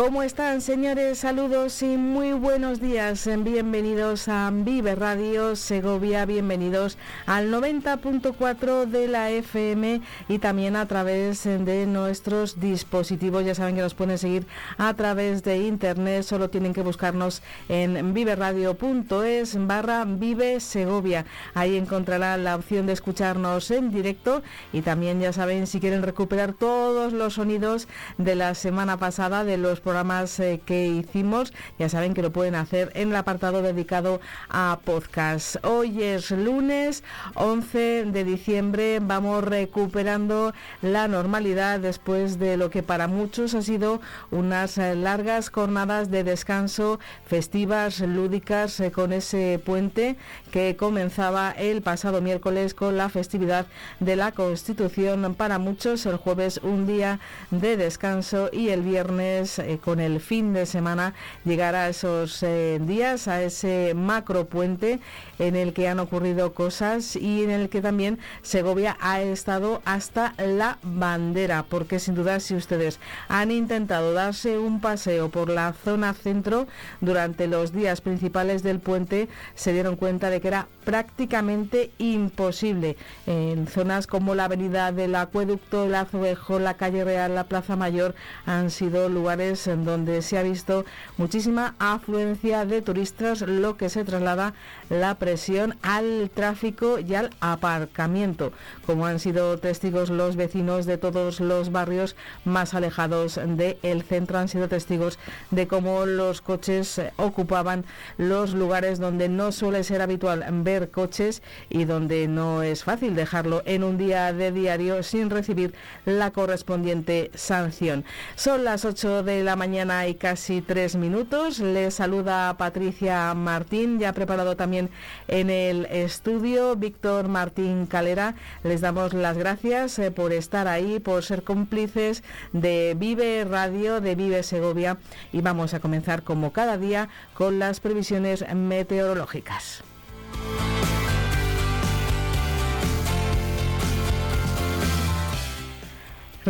¿Cómo están, señores? Saludos y muy buenos días. Bienvenidos a Vive Radio Segovia, bienvenidos al 90.4 de la FM y también a través de nuestros dispositivos. Ya saben que nos pueden seguir a través de internet, solo tienen que buscarnos en viveradio.es barra Vive Segovia. Ahí encontrarán la opción de escucharnos en directo y también ya saben si quieren recuperar todos los sonidos de la semana pasada de los programas eh, que hicimos, ya saben que lo pueden hacer en el apartado dedicado a podcast. Hoy es lunes 11 de diciembre, vamos recuperando la normalidad después de lo que para muchos ha sido unas eh, largas jornadas de descanso festivas, lúdicas, eh, con ese puente que comenzaba el pasado miércoles con la festividad de la Constitución. Para muchos el jueves un día de descanso y el viernes con el fin de semana llegar a esos eh, días, a ese macro puente en el que han ocurrido cosas y en el que también Segovia ha estado hasta la bandera, porque sin duda si ustedes han intentado darse un paseo por la zona centro durante los días principales del puente, se dieron cuenta de que era prácticamente imposible. En zonas como la avenida del Acueducto, el Azuejo, la calle Real, la Plaza Mayor han sido lugares en donde se ha visto muchísima afluencia de turistas, lo que se traslada la presión al tráfico y al aparcamiento, como han sido testigos los vecinos de todos los barrios más alejados del centro, han sido testigos de cómo los coches ocupaban los lugares donde no suele ser habitual ver coches y donde no es fácil dejarlo en un día de diario sin recibir la correspondiente sanción. Son las 8 de la mañana y casi tres minutos. Les saluda Patricia Martín, ya preparado también en el estudio Víctor Martín Calera. Les damos las gracias eh, por estar ahí, por ser cómplices de Vive Radio, de Vive Segovia. Y vamos a comenzar como cada día con las previsiones meteorológicas.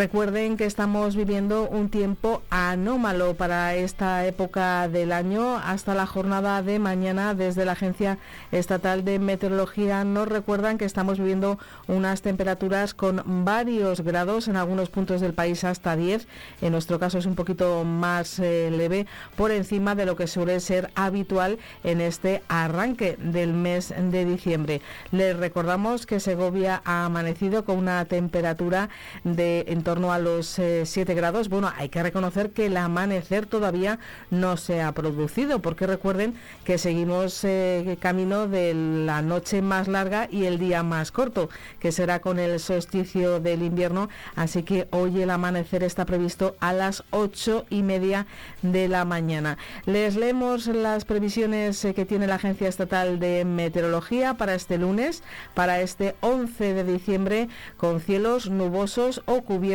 Recuerden que estamos viviendo un tiempo anómalo para esta época del año. Hasta la jornada de mañana, desde la Agencia Estatal de Meteorología, nos recuerdan que estamos viviendo unas temperaturas con varios grados, en algunos puntos del país hasta 10. En nuestro caso es un poquito más eh, leve, por encima de lo que suele ser habitual en este arranque del mes de diciembre. Les recordamos que Segovia ha amanecido con una temperatura de en torno a los 7 eh, grados. Bueno, hay que reconocer que el amanecer todavía no se ha producido, porque recuerden que seguimos eh, camino de la noche más larga y el día más corto, que será con el solsticio del invierno. Así que hoy el amanecer está previsto a las ocho y media de la mañana. Les leemos las previsiones eh, que tiene la Agencia Estatal de Meteorología para este lunes, para este 11 de diciembre, con cielos nubosos o cubiertos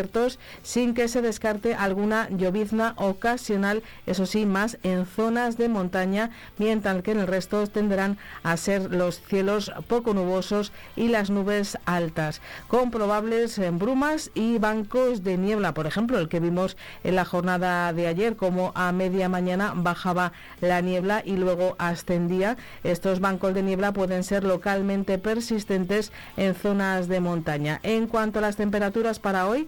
sin que se descarte alguna llovizna ocasional, eso sí, más en zonas de montaña, mientras que en el resto tendrán a ser los cielos poco nubosos y las nubes altas, con probables brumas y bancos de niebla, por ejemplo, el que vimos en la jornada de ayer, como a media mañana bajaba la niebla y luego ascendía. Estos bancos de niebla pueden ser localmente persistentes en zonas de montaña. En cuanto a las temperaturas para hoy,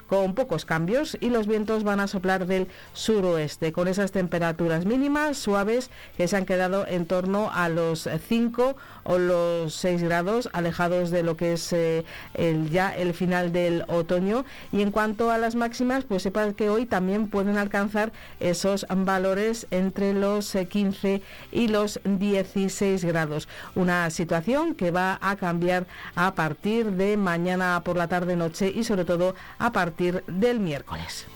con pocos cambios y los vientos van a soplar del suroeste con esas temperaturas mínimas suaves que se han quedado en torno a los 5 o los 6 grados alejados de lo que es eh, el, ya el final del otoño. Y en cuanto a las máximas pues sepan que hoy también pueden alcanzar esos valores entre los 15 eh, y los 16 grados. Una situación que va a cambiar a partir de mañana por la tarde noche y sobre todo a partir del miércoles.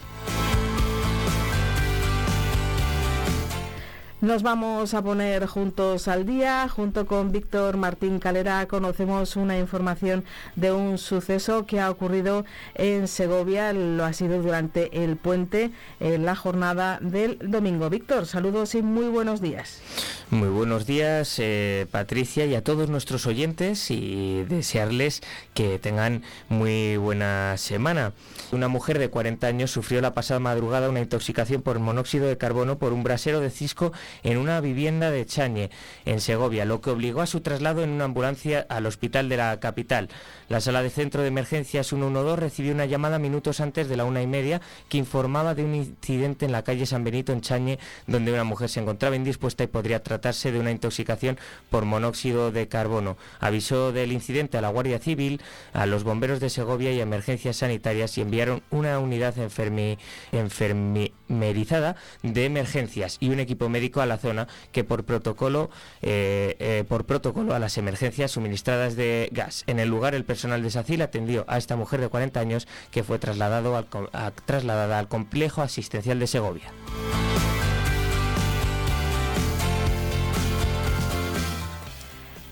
Nos vamos a poner juntos al día. Junto con Víctor Martín Calera conocemos una información de un suceso que ha ocurrido en Segovia. Lo ha sido durante el puente en la jornada del domingo. Víctor, saludos y muy buenos días. Muy buenos días, eh, Patricia, y a todos nuestros oyentes y desearles que tengan muy buena semana. Una mujer de 40 años sufrió la pasada madrugada una intoxicación por monóxido de carbono por un brasero de cisco en una vivienda de Chañe, en Segovia, lo que obligó a su traslado en una ambulancia al hospital de la capital. La sala de centro de emergencias 112 recibió una llamada minutos antes de la una y media que informaba de un incidente en la calle San Benito, en Chañe, donde una mujer se encontraba indispuesta y podría tratarse de una intoxicación por monóxido de carbono. Avisó del incidente a la Guardia Civil, a los bomberos de Segovia y a emergencias sanitarias y enviaron una unidad enfermi enfermerizada de emergencias y un equipo médico a la zona que por protocolo, eh, eh, por protocolo a las emergencias suministradas de gas. En el lugar el personal de SACIL atendió a esta mujer de 40 años que fue trasladado al, trasladada al complejo asistencial de Segovia.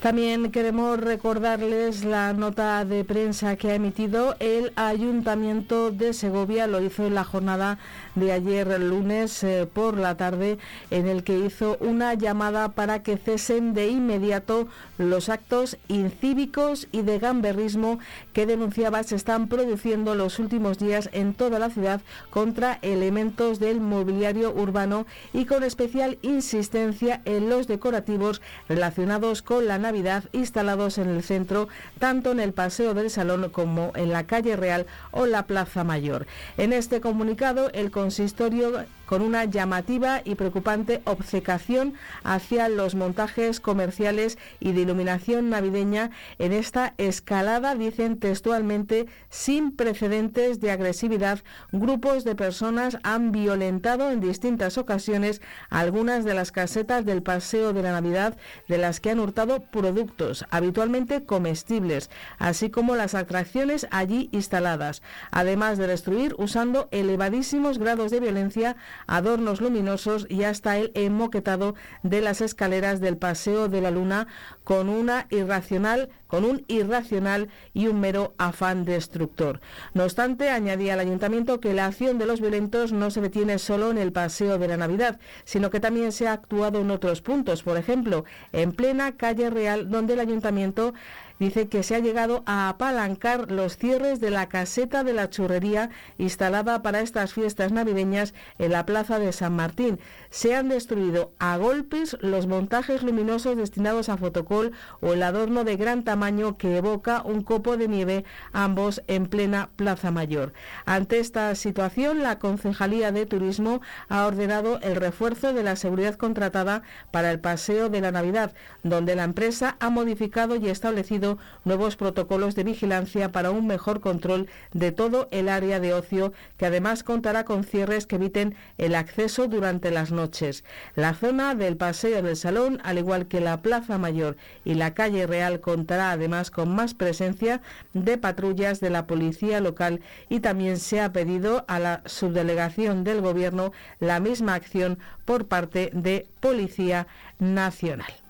También queremos recordarles la nota de prensa que ha emitido el Ayuntamiento de Segovia. Lo hizo en la jornada de ayer lunes eh, por la tarde en el que hizo una llamada para que cesen de inmediato los actos incívicos y de gamberrismo que denunciaba se están produciendo los últimos días en toda la ciudad contra elementos del mobiliario urbano y con especial insistencia en los decorativos relacionados con la Navidad instalados en el centro, tanto en el Paseo del Salón como en la calle Real o la Plaza Mayor. En este comunicado, el consistorio con una llamativa y preocupante obcecación hacia los montajes comerciales y de iluminación navideña en esta escalada, dicen textualmente, sin precedentes de agresividad. Grupos de personas han violentado en distintas ocasiones algunas de las casetas del Paseo de la Navidad de las que han hurtado productos, habitualmente comestibles, así como las atracciones allí instaladas, además de destruir usando elevadísimos grados de violencia adornos luminosos y hasta el emoquetado de las escaleras del Paseo de la Luna con una irracional con un irracional y un mero afán destructor. No obstante, añadía el ayuntamiento que la acción de los violentos no se detiene solo en el paseo de la Navidad, sino que también se ha actuado en otros puntos, por ejemplo, en plena calle Real, donde el ayuntamiento dice que se ha llegado a apalancar los cierres de la caseta de la churrería instalada para estas fiestas navideñas en la plaza de San Martín. Se han destruido a golpes los montajes luminosos destinados a fotocol o el adorno de gran tamaño que evoca un copo de nieve, ambos en plena Plaza Mayor. Ante esta situación, la Concejalía de Turismo ha ordenado el refuerzo de la seguridad contratada para el paseo de la Navidad, donde la empresa ha modificado y establecido nuevos protocolos de vigilancia para un mejor control de todo el área de ocio, que además contará con cierres que eviten el acceso durante las noches. La zona del Paseo del Salón, al igual que la Plaza Mayor y la calle Real, contará además con más presencia de patrullas de la policía local y también se ha pedido a la subdelegación del Gobierno la misma acción por parte de Policía Nacional.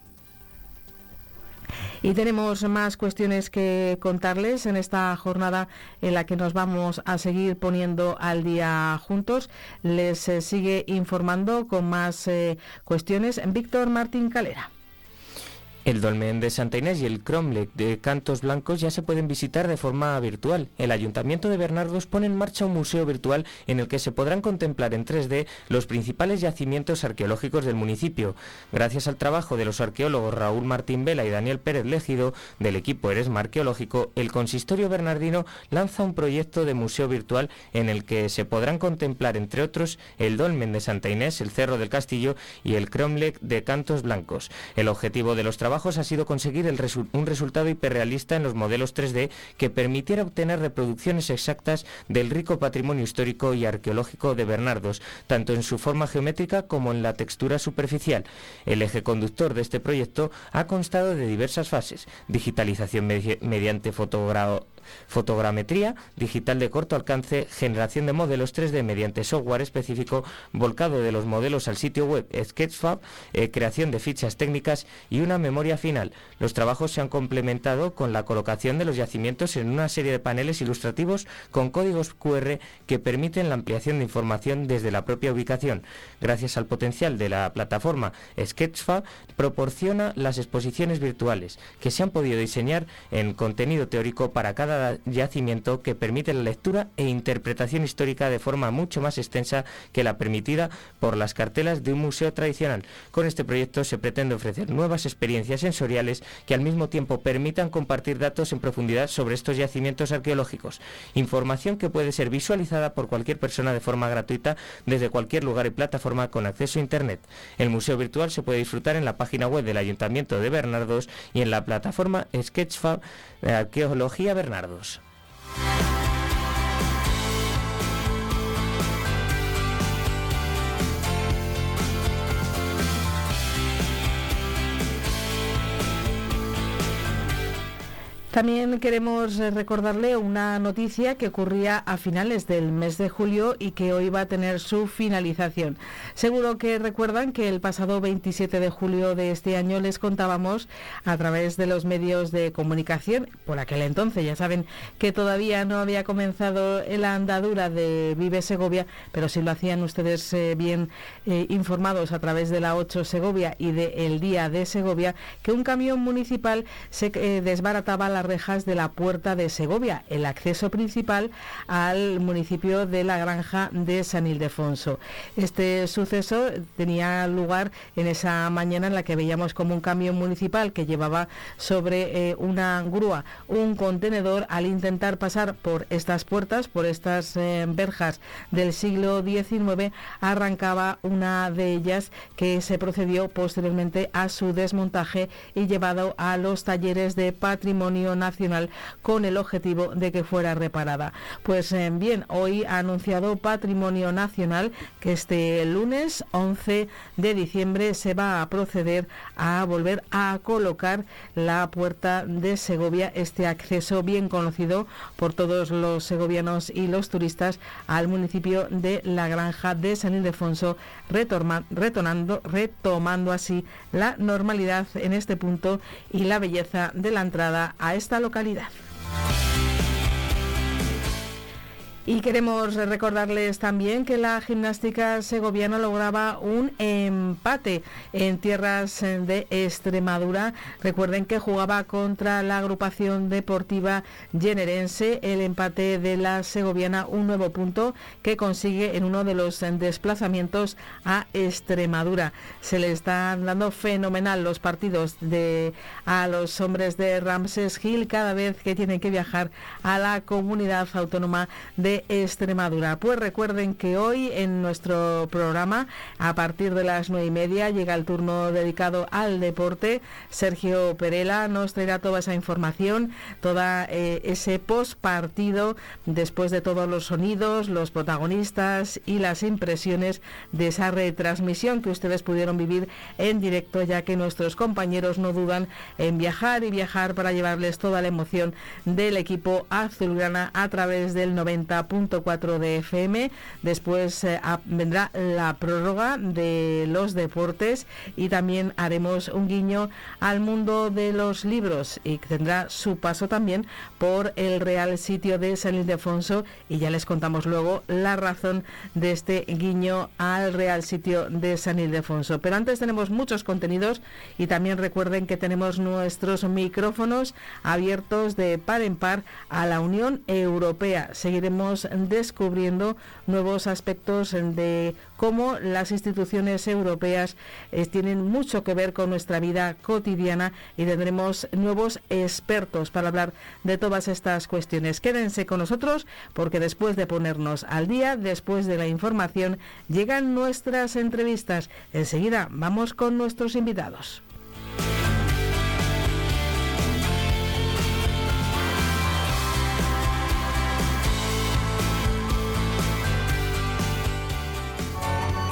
Y tenemos más cuestiones que contarles en esta jornada en la que nos vamos a seguir poniendo al día juntos. Les eh, sigue informando con más eh, cuestiones Víctor Martín Calera. El Dolmen de Santa Inés y el Cromlech de Cantos Blancos ya se pueden visitar de forma virtual. El Ayuntamiento de Bernardos pone en marcha un museo virtual en el que se podrán contemplar en 3D los principales yacimientos arqueológicos del municipio. Gracias al trabajo de los arqueólogos Raúl Martín Vela y Daniel Pérez Legido del equipo Eresma Arqueológico, el Consistorio Bernardino lanza un proyecto de museo virtual en el que se podrán contemplar, entre otros, el Dolmen de Santa Inés, el Cerro del Castillo y el Cromlech de Cantos Blancos. El objetivo de los trabajos ha sido conseguir un resultado hiperrealista en los modelos 3D que permitiera obtener reproducciones exactas del rico patrimonio histórico y arqueológico de Bernardos, tanto en su forma geométrica como en la textura superficial. El eje conductor de este proyecto ha constado de diversas fases, digitalización mediante fotografía fotogrametría digital de corto alcance, generación de modelos 3D mediante software específico, volcado de los modelos al sitio web Sketchfab, eh, creación de fichas técnicas y una memoria final. Los trabajos se han complementado con la colocación de los yacimientos en una serie de paneles ilustrativos con códigos QR que permiten la ampliación de información desde la propia ubicación. Gracias al potencial de la plataforma Sketchfab, proporciona las exposiciones virtuales que se han podido diseñar en contenido teórico para cada yacimiento que permite la lectura e interpretación histórica de forma mucho más extensa que la permitida por las cartelas de un museo tradicional. Con este proyecto se pretende ofrecer nuevas experiencias sensoriales que al mismo tiempo permitan compartir datos en profundidad sobre estos yacimientos arqueológicos. Información que puede ser visualizada por cualquier persona de forma gratuita desde cualquier lugar y plataforma con acceso a Internet. El museo virtual se puede disfrutar en la página web del Ayuntamiento de Bernardos y en la plataforma Sketchfab Arqueología Bernardos. También queremos eh, recordarle una noticia que ocurría a finales del mes de julio y que hoy va a tener su finalización. Seguro que recuerdan que el pasado 27 de julio de este año les contábamos a través de los medios de comunicación, por aquel entonces ya saben que todavía no había comenzado la andadura de Vive Segovia, pero si lo hacían ustedes eh, bien eh, informados a través de la 8 Segovia y de El Día de Segovia, que un camión municipal se desbarataba la rejas de la Puerta de Segovia, el acceso principal al municipio de la Granja de San Ildefonso. Este suceso tenía lugar en esa mañana en la que veíamos como un camión municipal que llevaba sobre eh, una grúa un contenedor al intentar pasar por estas puertas, por estas eh, verjas del siglo XIX, arrancaba una de ellas que se procedió posteriormente a su desmontaje y llevado a los talleres de patrimonio nacional con el objetivo de que fuera reparada. Pues eh, bien, hoy ha anunciado Patrimonio Nacional que este lunes 11 de diciembre se va a proceder a volver a colocar la puerta de Segovia, este acceso bien conocido por todos los segovianos y los turistas al municipio de la Granja de San Ildefonso, retomando así la normalidad en este punto y la belleza de la entrada a esta localidad. Y queremos recordarles también que la gimnástica segoviana lograba un empate en tierras de Extremadura. Recuerden que jugaba contra la agrupación deportiva generense. El empate de la segoviana, un nuevo punto que consigue en uno de los desplazamientos a Extremadura. Se le están dando fenomenal los partidos de a los hombres de Ramses Hill cada vez que tienen que viajar a la comunidad autónoma de Extremadura. Pues recuerden que hoy en nuestro programa, a partir de las nueve y media, llega el turno dedicado al deporte. Sergio Perela nos traerá toda esa información, toda eh, ese post partido, después de todos los sonidos, los protagonistas y las impresiones de esa retransmisión que ustedes pudieron vivir en directo, ya que nuestros compañeros no dudan en viajar y viajar para llevarles toda la emoción del equipo azulgrana a través del 90 90.4 de FM. Después eh, vendrá la prórroga de los deportes y también haremos un guiño al mundo de los libros y tendrá su paso también por el Real Sitio de San Ildefonso y ya les contamos luego la razón de este guiño al Real Sitio de San Ildefonso. Pero antes tenemos muchos contenidos y también recuerden que tenemos nuestros micrófonos abiertos de par en par a la Unión Europea. Seguiremos descubriendo nuevos aspectos de cómo las instituciones europeas eh, tienen mucho que ver con nuestra vida cotidiana y tendremos nuevos expertos para hablar de todas estas cuestiones. Quédense con nosotros porque después de ponernos al día, después de la información, llegan nuestras entrevistas. Enseguida vamos con nuestros invitados.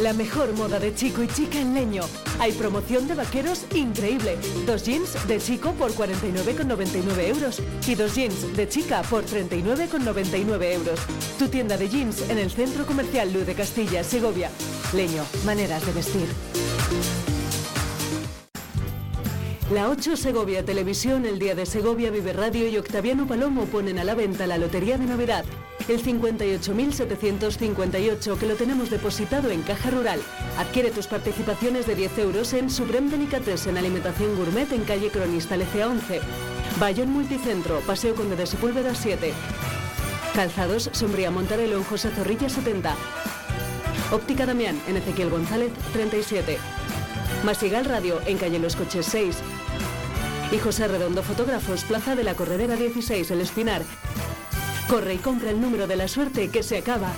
La mejor moda de chico y chica en leño. Hay promoción de vaqueros increíble. Dos jeans de chico por 49,99 euros y dos jeans de chica por 39,99 euros. Tu tienda de jeans en el Centro Comercial Luz de Castilla, Segovia. Leño, maneras de vestir. La 8 Segovia Televisión, el Día de Segovia Vive Radio y Octaviano Palomo ponen a la venta la Lotería de Navidad el 58.758 que lo tenemos depositado en Caja Rural. Adquiere tus participaciones de 10 euros en Supreme Delicatessen en Alimentación Gourmet en calle Cronista Lecea 11. Bayón Multicentro, Paseo Conde de Sepúlveda 7. Calzados Sombría Montarelo en José Zorrilla 70. Óptica Damián en Ezequiel González 37. Masigal Radio en calle Los Coches 6. Y José Redondo Fotógrafos, Plaza de la Corredera 16, El Espinar. Corre y compra el número de la suerte que se acaba.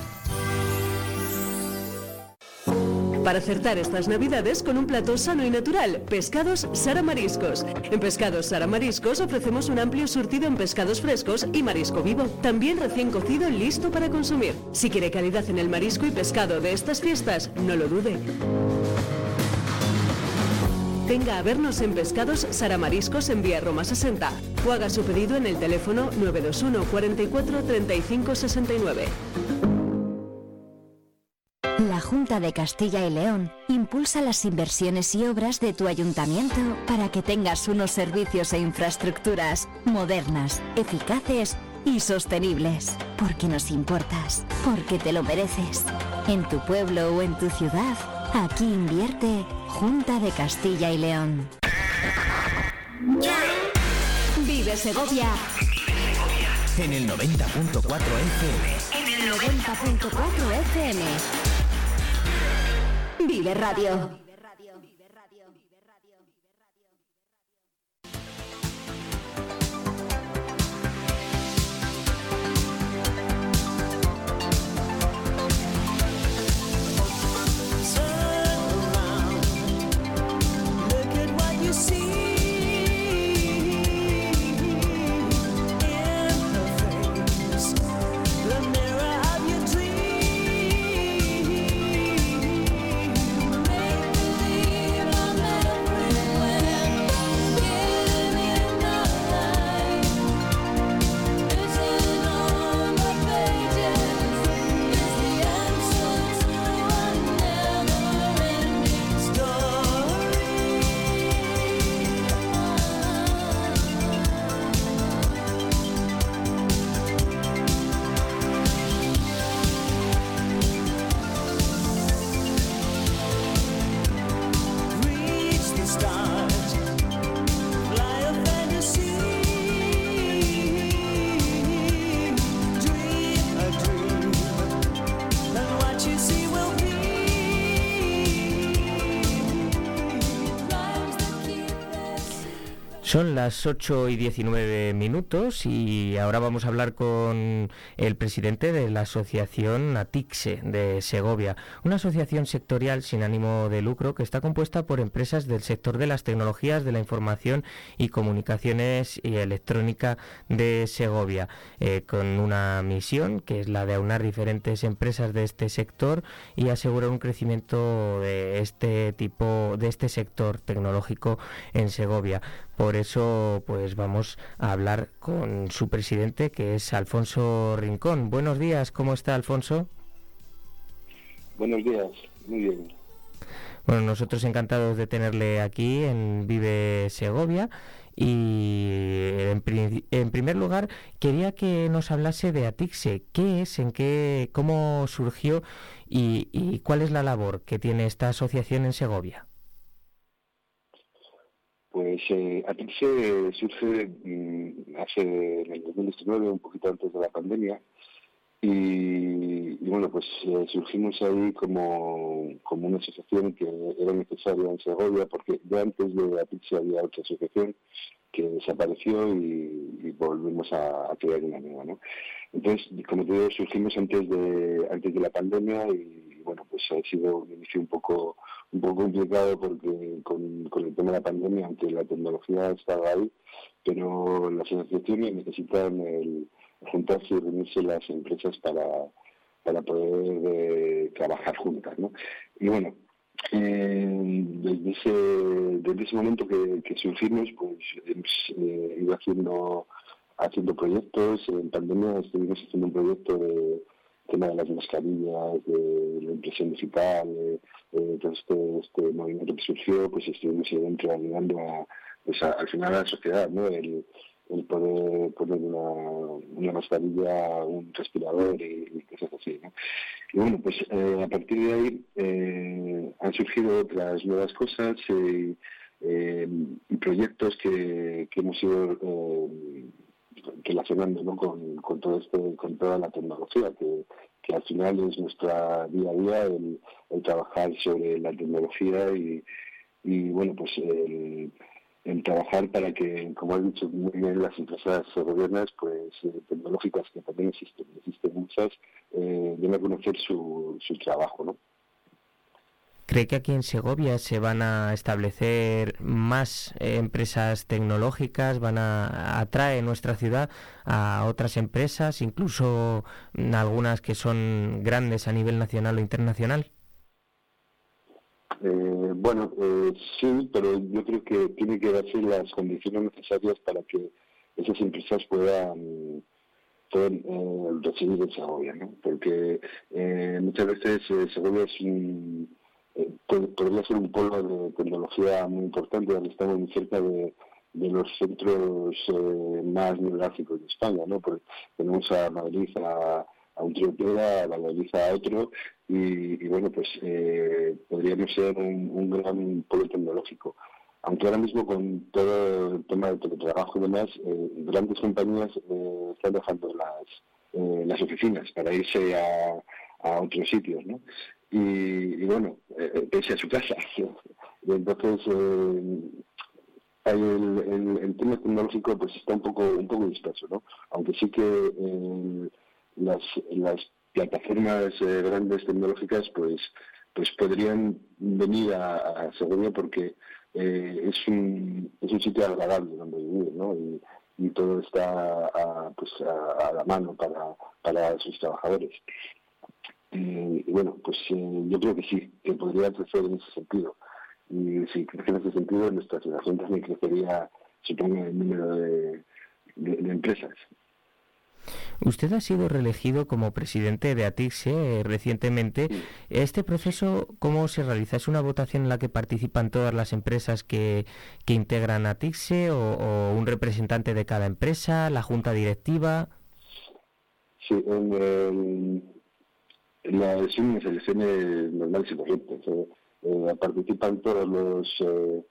Para acertar estas navidades con un plato sano y natural, Pescados Sara Mariscos. En Pescados Sara Mariscos ofrecemos un amplio surtido en pescados frescos y marisco vivo, también recién cocido listo para consumir. Si quiere calidad en el marisco y pescado de estas fiestas, no lo dude. Venga a vernos en Pescados Saramariscos en Vía Roma 60 o haga su pedido en el teléfono 921 44 35 69. La Junta de Castilla y León impulsa las inversiones y obras de tu ayuntamiento para que tengas unos servicios e infraestructuras modernas, eficaces y sostenibles. Porque nos importas, porque te lo mereces. En tu pueblo o en tu ciudad, aquí invierte Junta de Castilla y León. Vive Segovia. En el 90.4 FM. En el 90.4 FM. Vive Radio. Son las 8 y 19 minutos y ahora vamos a hablar con el presidente de la asociación ATIXE de Segovia, una asociación sectorial sin ánimo de lucro que está compuesta por empresas del sector de las tecnologías de la información y comunicaciones y electrónica de Segovia, eh, con una misión que es la de aunar diferentes empresas de este sector y asegurar un crecimiento de este tipo, de este sector tecnológico en Segovia. Por pues vamos a hablar con su presidente, que es Alfonso Rincón. Buenos días, ¿cómo está Alfonso? Buenos días, muy bien. Bueno, nosotros encantados de tenerle aquí en Vive Segovia. Y en, primer lugar, quería que nos hablase de Atixe. ¿Qué es, en qué, cómo surgió y cuál es la labor que tiene esta asociación en Segovia? Pues eh, se surge mm, hace en el 2019, un poquito antes de la pandemia, y, bueno, pues eh, surgimos ahí como, como una asociación que era necesaria en Segovia, porque ya antes de Apixe había otra asociación que desapareció y, volvimos a, crear una nueva, ¿no? Entonces, como te digo, surgimos antes de antes de la pandemia y bueno, pues ha sido un inicio un poco un poco complicado porque con, el tema de la pandemia, aunque la tecnología estaba ahí, pero las asociaciones necesitan el juntarse y reunirse las empresas para, para poder eh, trabajar juntas. ¿no? Y bueno, eh, desde, ese, momento que, que surgimos, pues eh, ido haciendo, haciendo proyectos. En pandemia estuvimos haciendo un proyecto de tema de las mascarillas, de la impresión digital, de, todo este, este, movimiento que surgió, pues estuvimos dentro ayudando a, pues al final a la sociedad, ¿no? El, poder poner una, una mascarilla, un respirador y, cosas así. ¿no? Y bueno, pues eh, a partir de ahí eh, han surgido otras nuevas cosas eh, y proyectos que, que hemos ido relacionando ¿no? con, con, todo este, con toda la tecnología, que, que al final es nuestra día a día el, trabajar sobre la tecnología y, y bueno, pues el, trabajar para que, como has dicho muy bien, las empresas gobiernas pues eh, tecnológicas que también existen, existen muchas, eh, den a conocer su, su trabajo, ¿no? ¿Cree que aquí en Segovia se van a establecer más eh, empresas tecnológicas? ¿Van a atraer nuestra ciudad a otras empresas, incluso algunas que son grandes a nivel nacional o internacional? Eh, bueno, eh, sí, pero yo creo que tiene que darse las condiciones necesarias para que esas empresas puedan, recibir en Segovia, ¿no? Porque muchas veces Segovia es un podría ser un polo de tecnología muy importante, donde estamos muy cerca de, los centros eh, más neurálgicos de España, ¿no? Tenemos a Madrid a, un triopera, a Valladolid a otro, y, bueno, pues eh, podríamos ser un, gran polo tecnológico. Aunque ahora mismo con todo el tema del teletrabajo y demás, eh, grandes compañías están dejando las, las oficinas para irse a, a otros sitios, ¿no? Y, bueno, eh, pese a su casa. entonces, eh, el, el, tema tecnológico pues está un poco un poco disperso, ¿no? Aunque sí que eh, las, las plataformas eh, grandes tecnológicas pues pues podrían venir a, a porque es, un, es un sitio agradable donde vivir, ¿no? Y, y todo está a, pues a, a la mano para, para sus trabajadores. Y, bueno, pues eh, yo creo que sí, que podría crecer en ese sentido. Y si crece en ese sentido, nuestra situación también crecería, supongo, el número de, empresas. Usted ha sido reelegido como presidente de ATIXE eh, recientemente. ¿Este proceso cómo se realiza? ¿Es una votación en la que participan todas las empresas que, que integran ATIXE o, o, un representante de cada empresa, la junta directiva? Sí, en la, son unas elecciones normales y correctas. Eh, participan todos los, eh,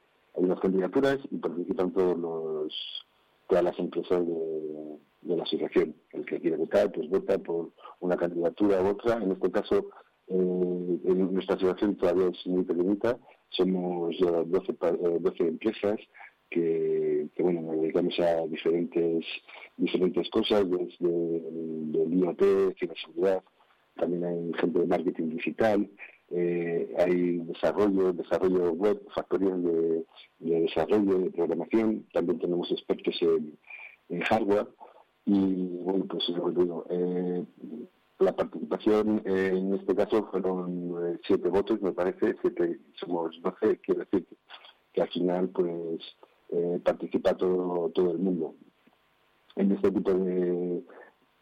las candidaturas y participan todos los, todas las empresas de, la asociación. El que quiere votar, pues vota por una candidatura u otra. En este caso, eh, en nuestra asociación todavía es muy pequeñita. Somos 12, 12 empresas que, que, bueno, nos dedicamos a diferentes diferentes cosas, desde el IoT, ciberseguridad, también hay gente de marketing digital, eh, hay desarrollo, desarrollo web, factorías de, desarrollo, de programación, también tenemos expertos en, hardware y bueno, pues lo que digo, eh, la participación en este caso fueron eh, siete votos, me parece, siete, somos 12, quiero decir que, al final pues participa todo, todo el mundo. En este tipo de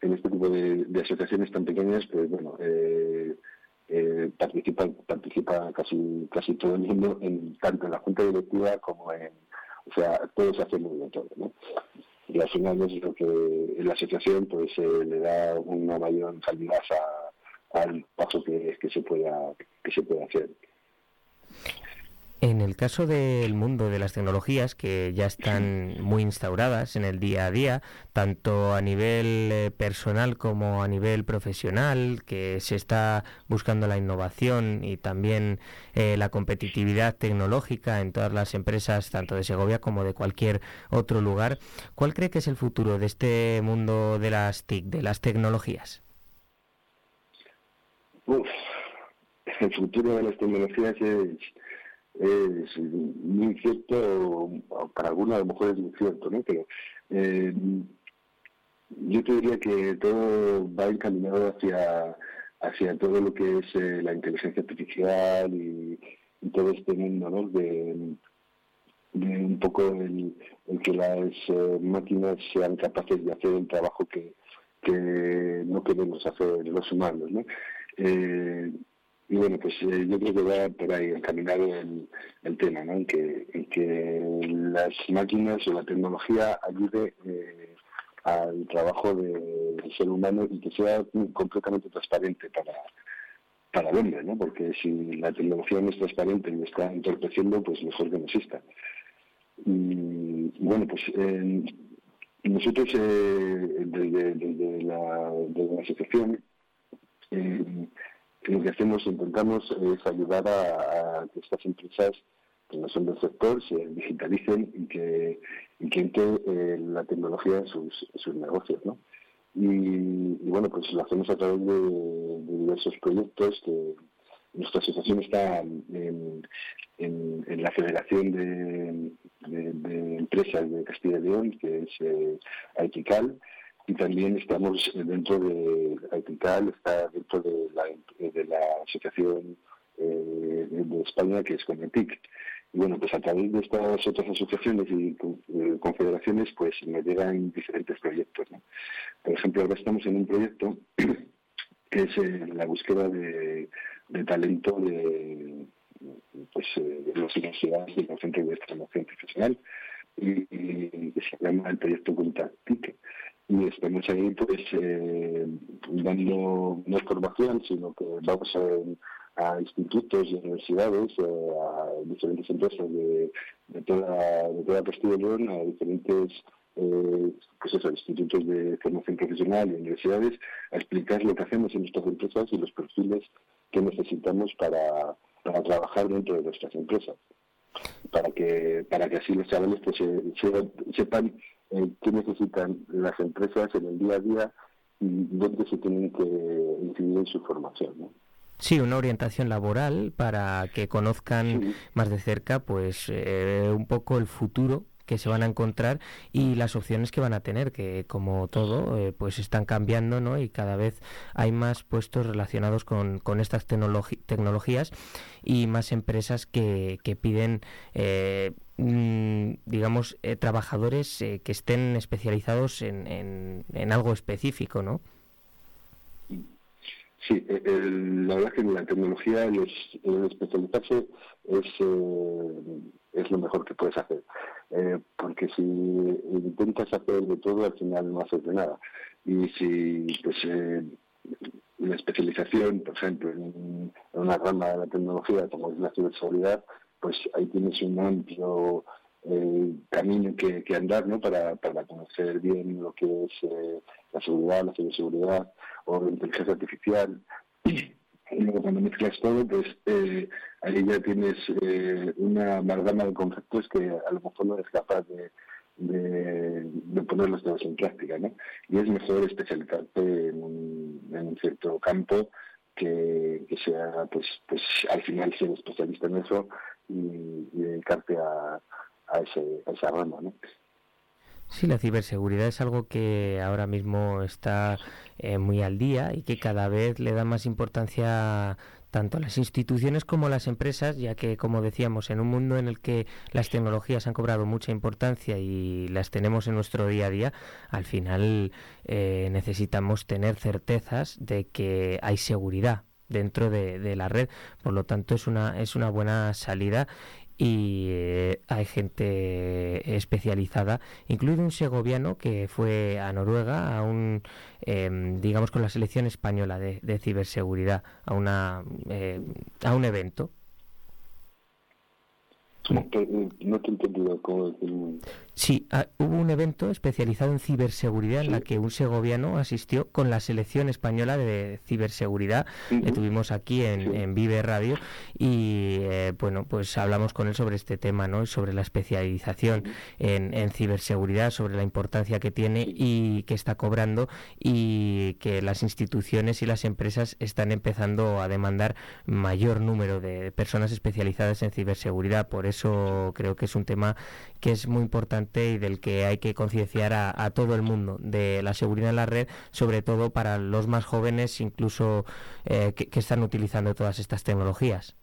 en este tipo de, asociaciones tan pequeñas, pues bueno, eh, eh, participa, casi casi todo el mundo, en, tanto en la junta directiva como en, o sea, todos hacemos de todo, ¿no? Y al final es lo que la asociación pues eh, le da una mayor calidad al paso que, que se pueda que se pueda hacer. En el caso del mundo de las tecnologías, que ya están muy instauradas en el día a día, tanto a nivel eh, personal como a nivel profesional, que se está buscando la innovación y también eh, la competitividad tecnológica en todas las empresas, tanto de Segovia como de cualquier otro lugar, ¿cuál cree que es el futuro de este mundo de las TIC, de las tecnologías? el futuro de las tecnologías es es muy incierto, para algunos a lo mejor es muy cierto, ¿no? Pero eh, yo te diría que todo va encaminado hacia, hacia todo lo que es eh, la inteligencia artificial y, todo este mundo, ¿no? De, un poco el, que las eh, máquinas sean capaces de hacer el trabajo que, que no queremos hacer los humanos, ¿no? Y bueno, pues eh, yo creo que va por ahí encaminado el, el tema, ¿no? En que, en que las máquinas o la tecnología ayude eh, al trabajo del ser humano y que sea completamente transparente para, para el hombre, ¿no? Porque si la tecnología no es transparente y está entorpeciendo, pues mejor que no exista. Y, bueno, pues nosotros eh, desde, la, desde la asociación lo que hacemos, intentamos es ayudar a, que estas empresas que no son del sector se digitalicen y que, y eh, la tecnología en sus, negocios, ¿no? Y, bueno, pues lo hacemos a través de, diversos proyectos nuestra asociación está en, la Federación de, Empresas de Castilla y León, que es eh, y también estamos dentro de Aetical, está dentro de la, la Asociación eh, de España que es Cometic. Y bueno, pues a través de estas otras asociaciones y eh, confederaciones, pues me llegan diferentes proyectos. Por ejemplo, ahora estamos en un proyecto que es eh, la búsqueda de, talento de, pues, de las universidades y los centros de formación profesional y, se llama el proyecto Contactic y estamos ahí pues eh, dando no formación sino que vamos a, institutos y universidades eh, a diferentes empresas de, de toda de toda Castilla y León a diferentes eh, pues eso, institutos de formación profesional y universidades a explicar lo que hacemos en nuestras empresas y los perfiles que necesitamos para, para trabajar dentro de nuestras empresas. Para que para que así los chavales pues sepan eh, qué necesitan las empresas en el día a día y dónde se tienen que incidir en su formación. ¿no? Sí, una orientación laboral para que conozcan más de cerca pues eh, un poco el futuro que se van a encontrar y las opciones que van a tener, que como todo, eh, pues están cambiando, ¿no? Y cada vez hay más puestos relacionados con, con estas tecnologías y más empresas que, que piden, eh, digamos, eh, trabajadores que estén especializados en, en, algo específico, ¿no? Sí, la verdad es que la tecnología, el, especializarse es, es lo mejor que puedes hacer. Eh, porque si intentas hacer de todo, al final no haces de nada. Y si pues eh, la especialización, por ejemplo, en, una rama de la tecnología como es la ciberseguridad, pues ahí tienes un amplio eh, camino que, andar ¿no? para, para conocer bien lo que es la seguridad, la ciberseguridad o la inteligencia artificial. Y luego cuando mezclas todo, pues eh, ahí ya tienes eh, una amalgama de conceptos que a lo mejor no eres capaz de, de, ponerlos todos en práctica, ¿no? Y es mejor especializarte en un, cierto campo que, sea, pues, pues al final ser especialista en eso y, dedicarte a, a, ese, a esa rama, ¿no? Sí, la ciberseguridad es algo que ahora mismo está eh, muy al día y que cada vez le da más importancia tanto a las instituciones como a las empresas, ya que, como decíamos, en un mundo en el que las tecnologías han cobrado mucha importancia y las tenemos en nuestro día a día, al final eh, necesitamos tener certezas de que hay seguridad dentro de, de, la red. Por lo tanto, es una, es una buena salida y eh, hay gente especializada, incluido un segoviano que fue a Noruega a un, em, digamos, con la selección española de, ciberseguridad, a, una, eh, a un evento no te, he entendido cómo decirlo. Sí, ah, hubo un evento especializado en ciberseguridad en la que un segoviano asistió con la selección española de ciberseguridad. que tuvimos aquí en, Vive Radio y eh, bueno, pues hablamos con él sobre este tema, ¿no? Sobre la especialización en, ciberseguridad, sobre la importancia que tiene y que está cobrando y que las instituciones y las empresas están empezando a demandar mayor número de personas especializadas en ciberseguridad. Por eso creo que es un tema que es muy importante y del que hay que concienciar a, todo el mundo de la seguridad en la red, sobre todo para los más jóvenes, incluso eh, que, están utilizando todas estas tecnologías.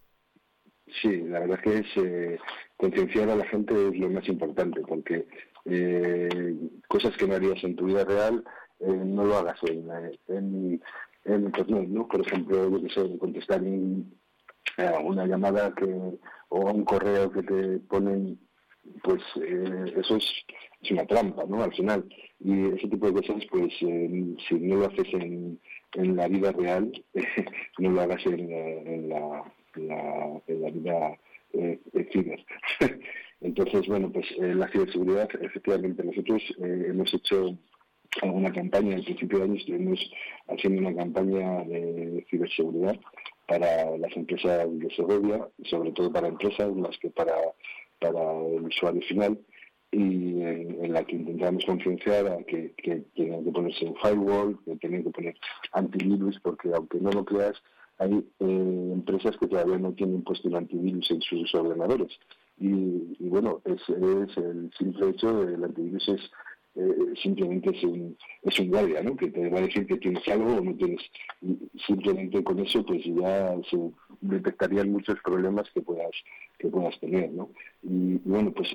Sí, la verdad que es eh, concienciar a la gente es lo más importante, porque eh, cosas que no harías en tu vida real, no lo hagas en, en, en Internet, ¿no? Por ejemplo, yo que sé, contestar una llamada que o un correo que te ponen, pues eh, eso es, una trampa, ¿no? Al final. Y ese tipo de cosas, pues eh, si no lo haces en, en la vida real, no lo hagas en, en, la, en la, vida eh, ciber. Entonces, bueno, pues eh, la ciberseguridad, efectivamente, nosotros hemos hecho alguna campaña, al principio de año estuvimos haciendo una campaña de ciberseguridad para las empresas de Segovia, sobre todo para empresas más que para, para el usuario final, y en, la que intentamos concienciar a que, tienen que ponerse un firewall, que tienen que poner antivirus, porque aunque no lo creas, hay eh, empresas que todavía no tienen puesto el antivirus en sus ordenadores. Y, bueno, es, es el simple hecho del antivirus es eh, simplemente es un, es un guardia, ¿no? Que te va a decir que tienes algo o no tienes. simplemente con eso, pues ya se detectarían muchos problemas que puedas que puedas tener, ¿no? Y, bueno, pues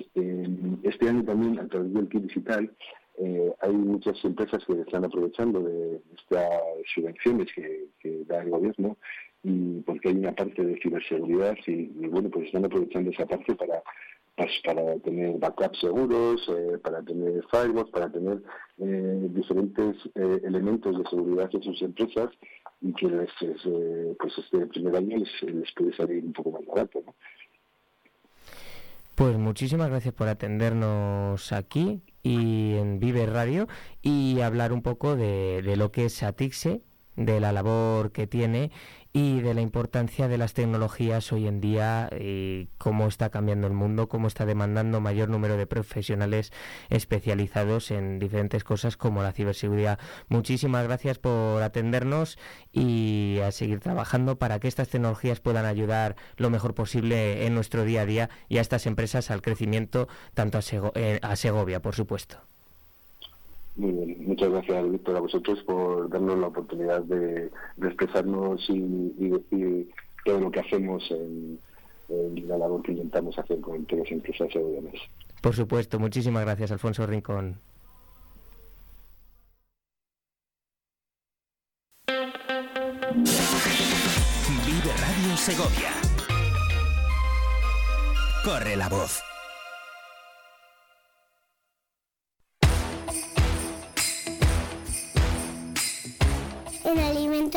este año también, a través del kit digital, eh, hay muchas empresas que están aprovechando de estas subvenciones que, da el gobierno y porque hay una parte de ciberseguridad y bueno, pues están aprovechando esa parte para pues para tener backups seguros, eh, para tener firewalls, para tener eh, diferentes eh, elementos de seguridad en sus empresas y que les, pues este primer año les, puede salir un poco más barato. Pues muchísimas gracias por atendernos aquí y en Vive Radio y hablar un poco de, de lo que es Atixe, de la labor que tiene y de la importancia de las tecnologías hoy en día y cómo está cambiando el mundo, cómo está demandando mayor número de profesionales especializados en diferentes cosas como la ciberseguridad. Muchísimas gracias por atendernos y a seguir trabajando para que estas tecnologías puedan ayudar lo mejor posible en nuestro día a día y a estas empresas al crecimiento tanto a, eh, Segovia, por supuesto. Muy bien, muchas gracias Víctor a vosotros por darnos la oportunidad de, expresarnos y, decir todo lo que hacemos en, la labor que intentamos hacer con todas las empresas seguras. Por supuesto, muchísimas gracias Alfonso Rincón. Vive Radio Segovia. Corre la voz.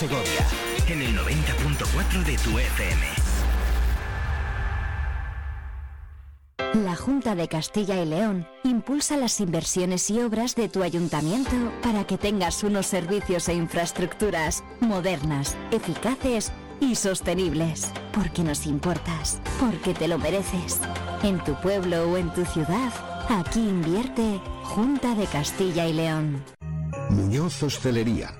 Segovia en el 90.4 de tu FM. La Junta de Castilla y León impulsa las inversiones y obras de tu ayuntamiento para que tengas unos servicios e infraestructuras modernas, eficaces y sostenibles. Porque nos importas, porque te lo mereces. En tu pueblo o en tu ciudad, aquí invierte Junta de Castilla y León. Muñoz Hostelería.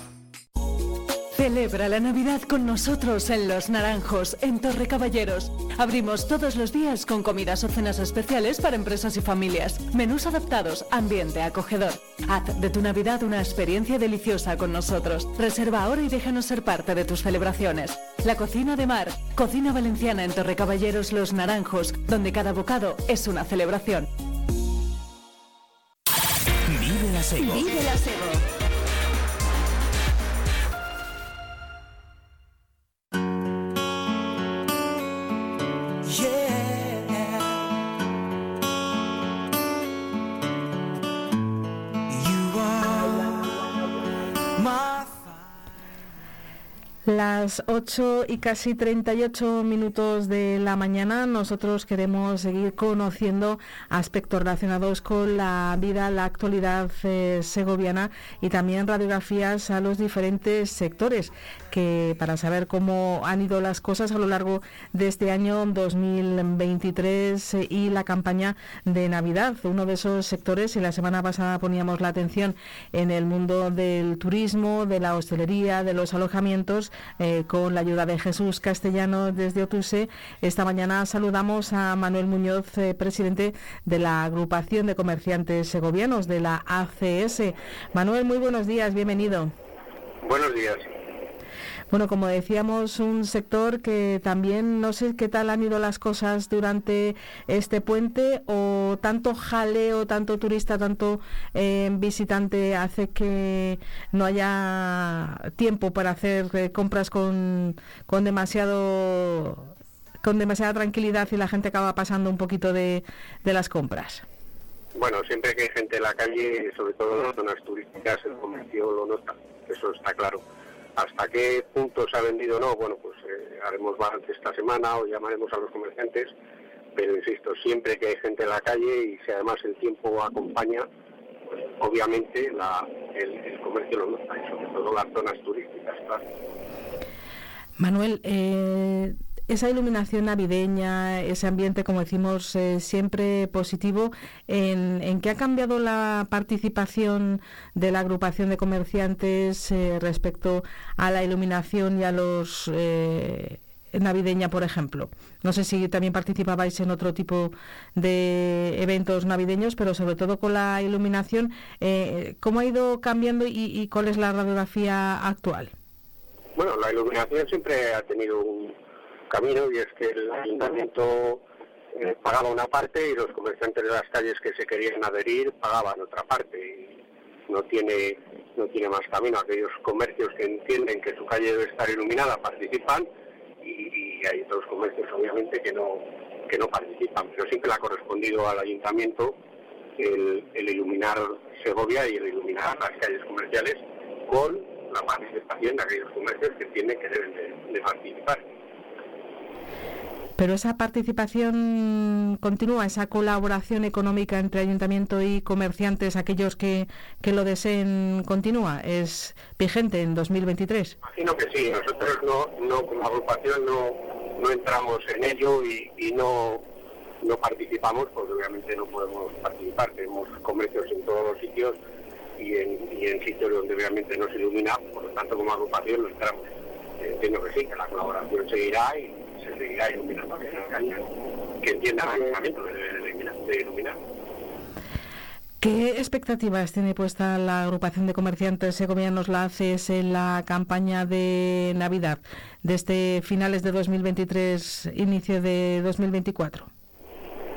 Celebra la Navidad con nosotros en Los Naranjos, en Torre Caballeros. Abrimos todos los días con comidas o cenas especiales para empresas y familias. Menús adaptados, ambiente acogedor. Haz de tu Navidad una experiencia deliciosa con nosotros. Reserva ahora y déjanos ser parte de tus celebraciones. La cocina de mar, cocina valenciana en Torre Caballeros Los Naranjos, donde cada bocado es una celebración. Vive la Sego. Vive la Sego. Las 8 y casi 38 minutos de la mañana nosotros queremos seguir conociendo aspectos relacionados con la vida, la actualidad eh, segoviana y también radiografías a los diferentes sectores que para saber cómo han ido las cosas a lo largo de este año 2023 eh, y la campaña de Navidad. Uno de esos sectores, y la semana pasada poníamos la atención en el mundo del turismo, de la hostelería, de los alojamientos, eh, con la ayuda de Jesús Castellano desde Otuse. Esta mañana saludamos a Manuel Muñoz, eh, presidente de la agrupación de comerciantes segovianos de la ACS. Manuel, muy buenos días, bienvenido. Buenos días. Bueno, como decíamos, un sector que también no sé qué tal han ido las cosas durante este puente o tanto jaleo, tanto turista, tanto eh, visitante hace que no haya tiempo para hacer eh, compras con, con demasiado con demasiada tranquilidad y la gente acaba pasando un poquito de, de las compras. Bueno, siempre que hay gente en la calle, sobre todo en las zonas turísticas, el comercio lo nota, eso está claro. Hasta qué punto se ha vendido o no, bueno, pues eh, haremos balance esta semana o llamaremos a los comerciantes, pero insisto, siempre que hay gente en la calle y si además el tiempo acompaña, pues obviamente el comercio lo nota, y sobre todo las zonas turísticas, claro. Manuel, eh, esa iluminación navideña, ese ambiente, como decimos, eh, siempre positivo, ¿en, ¿en, qué ha cambiado la participación de la agrupación de comerciantes eh, respecto a la iluminación y a los eh, navideña, por ejemplo? No sé si también participabais en otro tipo de eventos navideños, pero sobre todo con la iluminación, eh, ¿cómo ha ido cambiando y, y cuál es la radiografía actual? Bueno, la iluminación siempre ha tenido un camino y es que el ayuntamiento eh, pagaba una parte y los comerciantes de las calles que se querían adherir pagaban otra parte. Y no tiene no tiene más camino. Aquellos comercios que entienden que su calle debe estar iluminada participan y, hay otros comercios obviamente que no que no participan. Pero siempre le ha correspondido al ayuntamiento el, iluminar Segovia y el iluminar las calles comerciales con la participación de aquellos comercios que entienden que deben de- de participar. Pero esa participación continúa, esa colaboración económica entre ayuntamiento y comerciantes, aquellos que, que lo deseen, continúa, es vigente en 2023. Imagino que sí, nosotros no, no como agrupación no, no entramos en ello y, no, no participamos porque obviamente no podemos participar, tenemos comercios en todos los sitios y en, y en sitios donde obviamente no se ilumina, por lo tanto como agrupación no entramos. Entiendo que sí, que la colaboración seguirá y se seguirá iluminando aquellas calles que entiendan el ayuntamiento de, iluminar-. ¿Qué expectativas tiene puesta la agrupación de comerciantes segovianos la ACES en la campaña de Navidad, desde finales de 2023, inicio de 2024?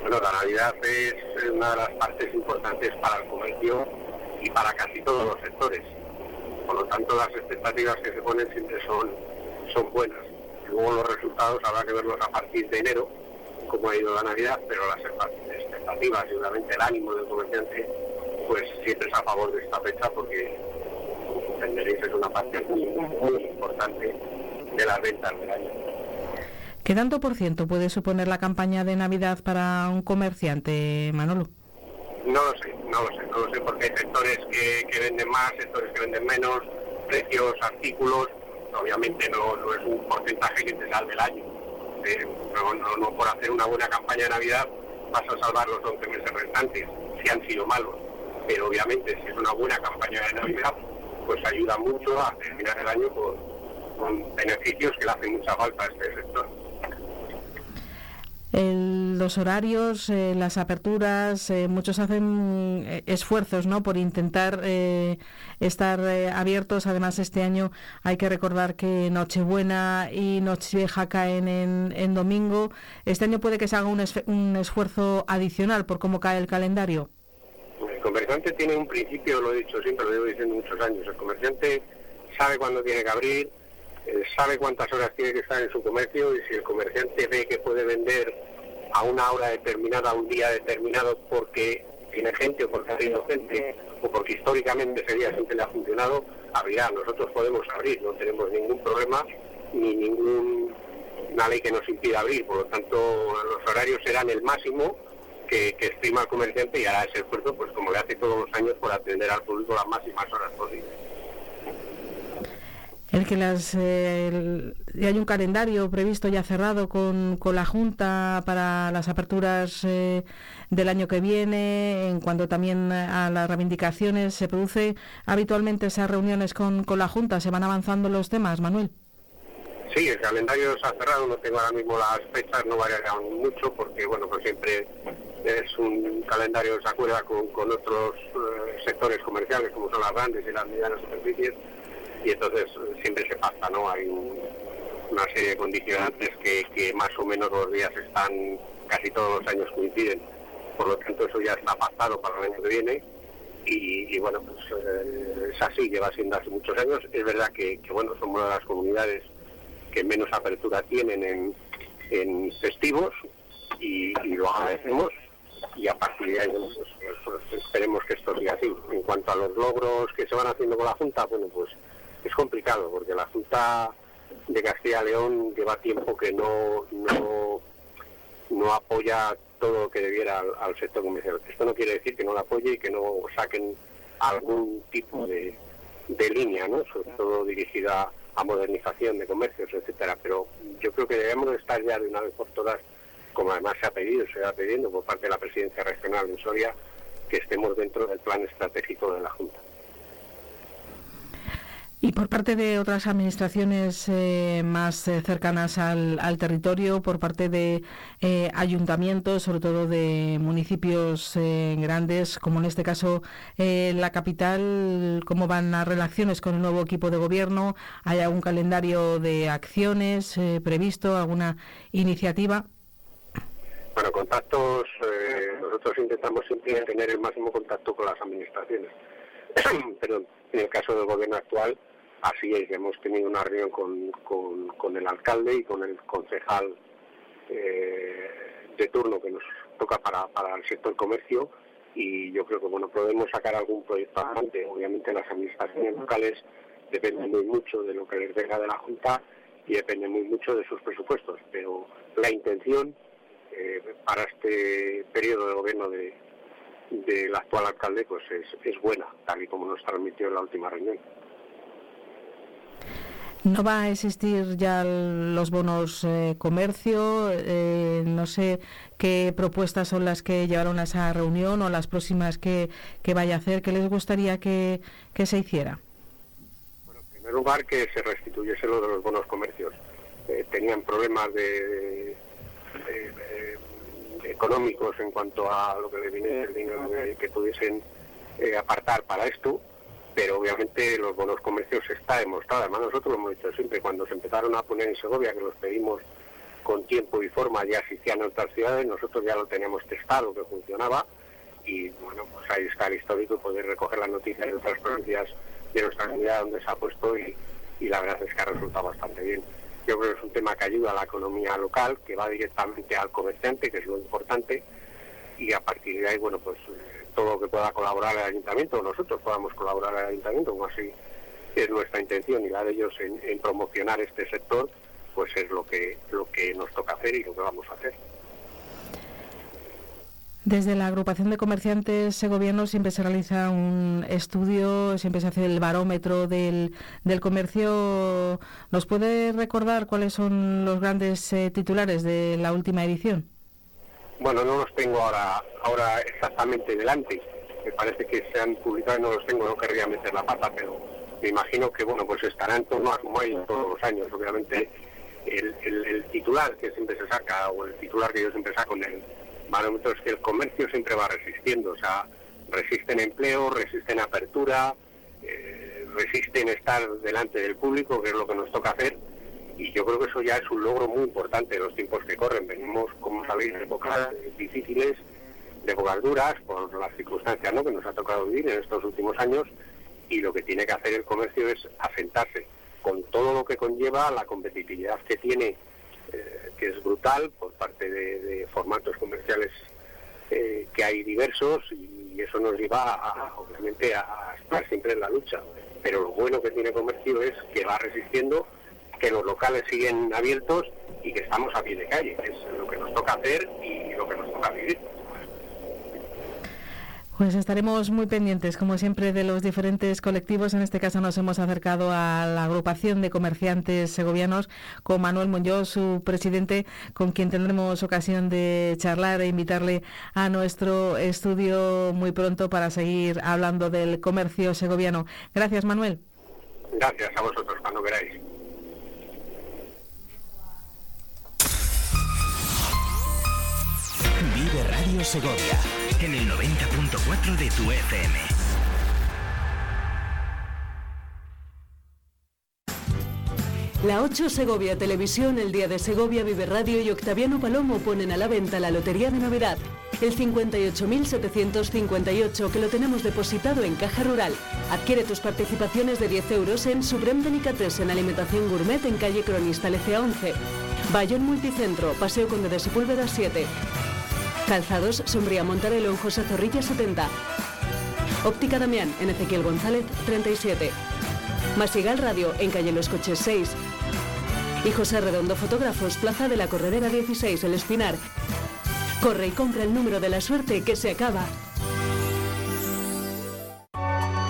Bueno, la Navidad es una de las partes importantes para el comercio y para casi todos los sectores. Por lo tanto, las expectativas que se ponen siempre son, son buenas. Luego los resultados habrá que verlos a partir de enero, cómo ha ido la Navidad, pero las expectativas y obviamente el ánimo del comerciante, pues siempre es a favor de esta fecha porque, como entenderéis, es una parte muy, muy importante de las ventas del año. ¿Qué tanto por ciento puede suponer la campaña de Navidad para un comerciante, Manolo? No lo sé, no lo sé, no lo sé porque hay sectores que, que venden más, sectores que venden menos, precios, artículos, obviamente no, no es un porcentaje que te salve el año. Eh, no, no, por hacer una buena campaña de Navidad vas a salvar los 11 meses restantes, si han sido malos. Pero obviamente si es una buena campaña de Navidad, pues ayuda mucho a terminar el año con, con beneficios que le hacen mucha falta a este sector. El- los horarios, eh, las aperturas, eh, muchos hacen eh, esfuerzos ¿no? por intentar estar abiertos. Además, este año hay que recordar que Nochebuena y Nochevieja caen en, domingo. Este año puede que se haga un, un esfuerzo adicional por cómo cae el calendario. El comerciante tiene un principio, lo he dicho siempre, lo llevo diciendo muchos años. El comerciante sabe cuándo tiene que abrir, sabe cuántas horas tiene que estar en su comercio y si el comerciante ve que puede vender a una hora determinada, a un día determinado, porque tiene gente o porque ha tenido gente o porque históricamente ese día siempre le ha funcionado, abrirá. Nosotros podemos abrir, no tenemos ningún problema ni ninguna ley que nos impida abrir. Por lo tanto, los horarios serán el máximo que, que estima el comerciante y hará ese esfuerzo, pues como le hace todos los años, por atender al público las máximas horas posibles. El que las eh, hay un calendario previsto ya cerrado con, con la Junta para las aperturas eh, del año que viene, en cuanto también a las reivindicaciones, ¿se produce habitualmente esas reuniones con, con la Junta? ¿Se van avanzando los temas, Manuel? Sí, el calendario se ha cerrado, no tengo ahora mismo las fechas, no variarán mucho porque, bueno, pues siempre es un calendario que se acuerda con, con otros eh, sectores comerciales como son las grandes y las medianas superficies y entonces siempre se pasa, ¿no? Hay un- una serie de condicionantes que, que más o menos los días están, casi todos los años coinciden. Por lo tanto, eso ya está pactado para el año que viene y, bueno, pues eh, es así, lleva siendo hace muchos años. Es verdad que, bueno, somos una de las comunidades que menos apertura tienen en, en festivos y, lo agradecemos y a partir de ahí pues, pues, pues, esperemos que esto siga así. En cuanto a los logros que se van haciendo con la Junta, bueno, pues es complicado porque la Junta de Castilla y León lleva tiempo que no, no, apoya todo lo que debiera al, sector comercial. Esto no quiere decir que no lo apoye y que no saquen algún tipo de, de línea, ¿no? sobre todo dirigida a modernización de comercios, etcétera. Pero yo creo que debemos de estar ya de una vez por todas, como además se ha pedido, se va pidiendo por parte de la presidencia regional en Soria, que estemos dentro del plan estratégico de la Junta. Y por parte de otras administraciones eh, más eh, cercanas al, al, territorio, por parte de eh, ayuntamientos, sobre todo de municipios eh, grandes, como en este caso la capital, ¿cómo van las relaciones con el nuevo equipo de gobierno? ¿Hay algún calendario de acciones previsto, alguna iniciativa? Bueno, contactos, nosotros intentamos siempre tener el máximo contacto con las administraciones. Perdón, en el caso del gobierno actual, así es, hemos tenido una reunión con, el alcalde y con el concejal eh, de turno que nos toca para, el sector comercio y yo creo que bueno podemos sacar algún proyecto adelante. Obviamente las administraciones locales dependen muy mucho de lo que les venga de la Junta y dependen muy mucho de sus presupuestos, pero la intención eh, para este periodo de gobierno de, del actual alcalde pues es, es buena, tal y como nos transmitió en la última reunión. ¿No va a existir ya los bonos eh, comercio? Eh, no sé qué propuestas son las que llevaron a esa reunión o las próximas que, que vaya a hacer. ¿Qué les gustaría que, que se hiciera? Bueno, en primer lugar, que se restituyese lo de los bonos comercios. Eh, tenían problemas de, de, de, económicos en cuanto a lo que le viene el dinero que pudiesen eh, apartar para esto pero obviamente los bonos comercios está demostrado. Además, nosotros lo hemos dicho siempre, cuando se empezaron a poner en Segovia, que los pedimos con tiempo y forma, ya existían en otras ciudades, nosotros ya lo teníamos testado, que funcionaba, y bueno, pues ahí está el histórico, poder recoger las noticias de otras provincias de nuestra comunidad donde se ha puesto y, y la verdad es que ha resultado bastante bien. Yo creo que es un tema que ayuda a la economía local, que va directamente al comerciante, que es lo importante, y a partir de ahí, bueno, pues todo lo que pueda colaborar el ayuntamiento, nosotros podamos colaborar al ayuntamiento, como así es nuestra intención y la de ellos en, promocionar este sector, pues es lo que, lo que nos toca hacer y lo que vamos a hacer. Desde la agrupación de comerciantes gobierno siempre se realiza un estudio, siempre se hace el barómetro del, del comercio. ¿Nos puede recordar cuáles son los grandes eh, titulares de la última edición? Bueno, no los tengo ahora, ahora exactamente delante. Me parece que se han publicado y no los tengo, no querría meter la pata, pero me imagino que bueno, pues estará en torno a como hay todos los años. Obviamente el, titular que siempre se saca, o el titular que yo siempre saco en el barómetro es que el comercio siempre va resistiendo, o sea, resisten empleo, resisten apertura, eh, resisten estar delante del público, que es lo que nos toca hacer y yo creo que eso ya es un logro muy importante en los tiempos que corren. Venimos, como sabéis, de épocas difíciles, de épocas duras, por las circunstancias ¿no? que nos ha tocado vivir en estos últimos años, y lo que tiene que hacer el comercio es asentarse, con todo lo que conlleva la competitividad que tiene, eh, que es brutal por parte de, formatos comerciales eh, que hay diversos, y eso nos lleva, a, obviamente, a estar siempre en la lucha. Pero lo bueno que tiene comercio es que va resistiendo que los locales siguen abiertos y que estamos a pie de calle. Es lo que nos toca hacer y lo que nos toca vivir. Pues estaremos muy pendientes, como siempre, de los diferentes colectivos. En este caso nos hemos acercado a la agrupación de comerciantes segovianos con Manuel Monlló, su presidente, con quien tendremos ocasión de charlar e invitarle a nuestro estudio muy pronto para seguir hablando del comercio segoviano. Gracias, Manuel. Gracias a vosotros, cuando queráis. Segovia en el 90.4 de tu FM. La 8 Segovia Televisión, el día de Segovia Vive Radio y Octaviano Palomo ponen a la venta la Lotería de Navidad. El 58.758 que lo tenemos depositado en Caja Rural. Adquiere tus participaciones de 10 euros en Suprem Delicates en Alimentación Gourmet en calle Cronista Lecea 11. Bayón Multicentro, Paseo Conde de Sepúlveda 7. Calzados, Sombría Montarelo José Zorrilla 70. Óptica Damián en Ezequiel González 37. Masigal Radio en Calle Los Coches 6. Y José Redondo Fotógrafos, Plaza de la Corredera 16, El Espinar. Corre y compra el número de la suerte que se acaba.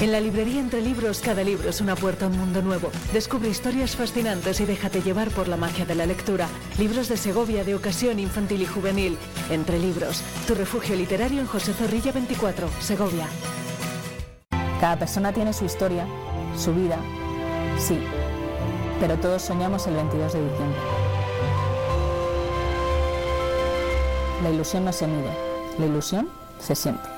En la librería Entre Libros, cada libro es una puerta a un mundo nuevo. Descubre historias fascinantes y déjate llevar por la magia de la lectura. Libros de Segovia de ocasión infantil y juvenil. Entre Libros, tu refugio literario en José Zorrilla 24, Segovia. Cada persona tiene su historia, su vida, sí, pero todos soñamos el 22 de diciembre. La ilusión no se mide, la ilusión se siente.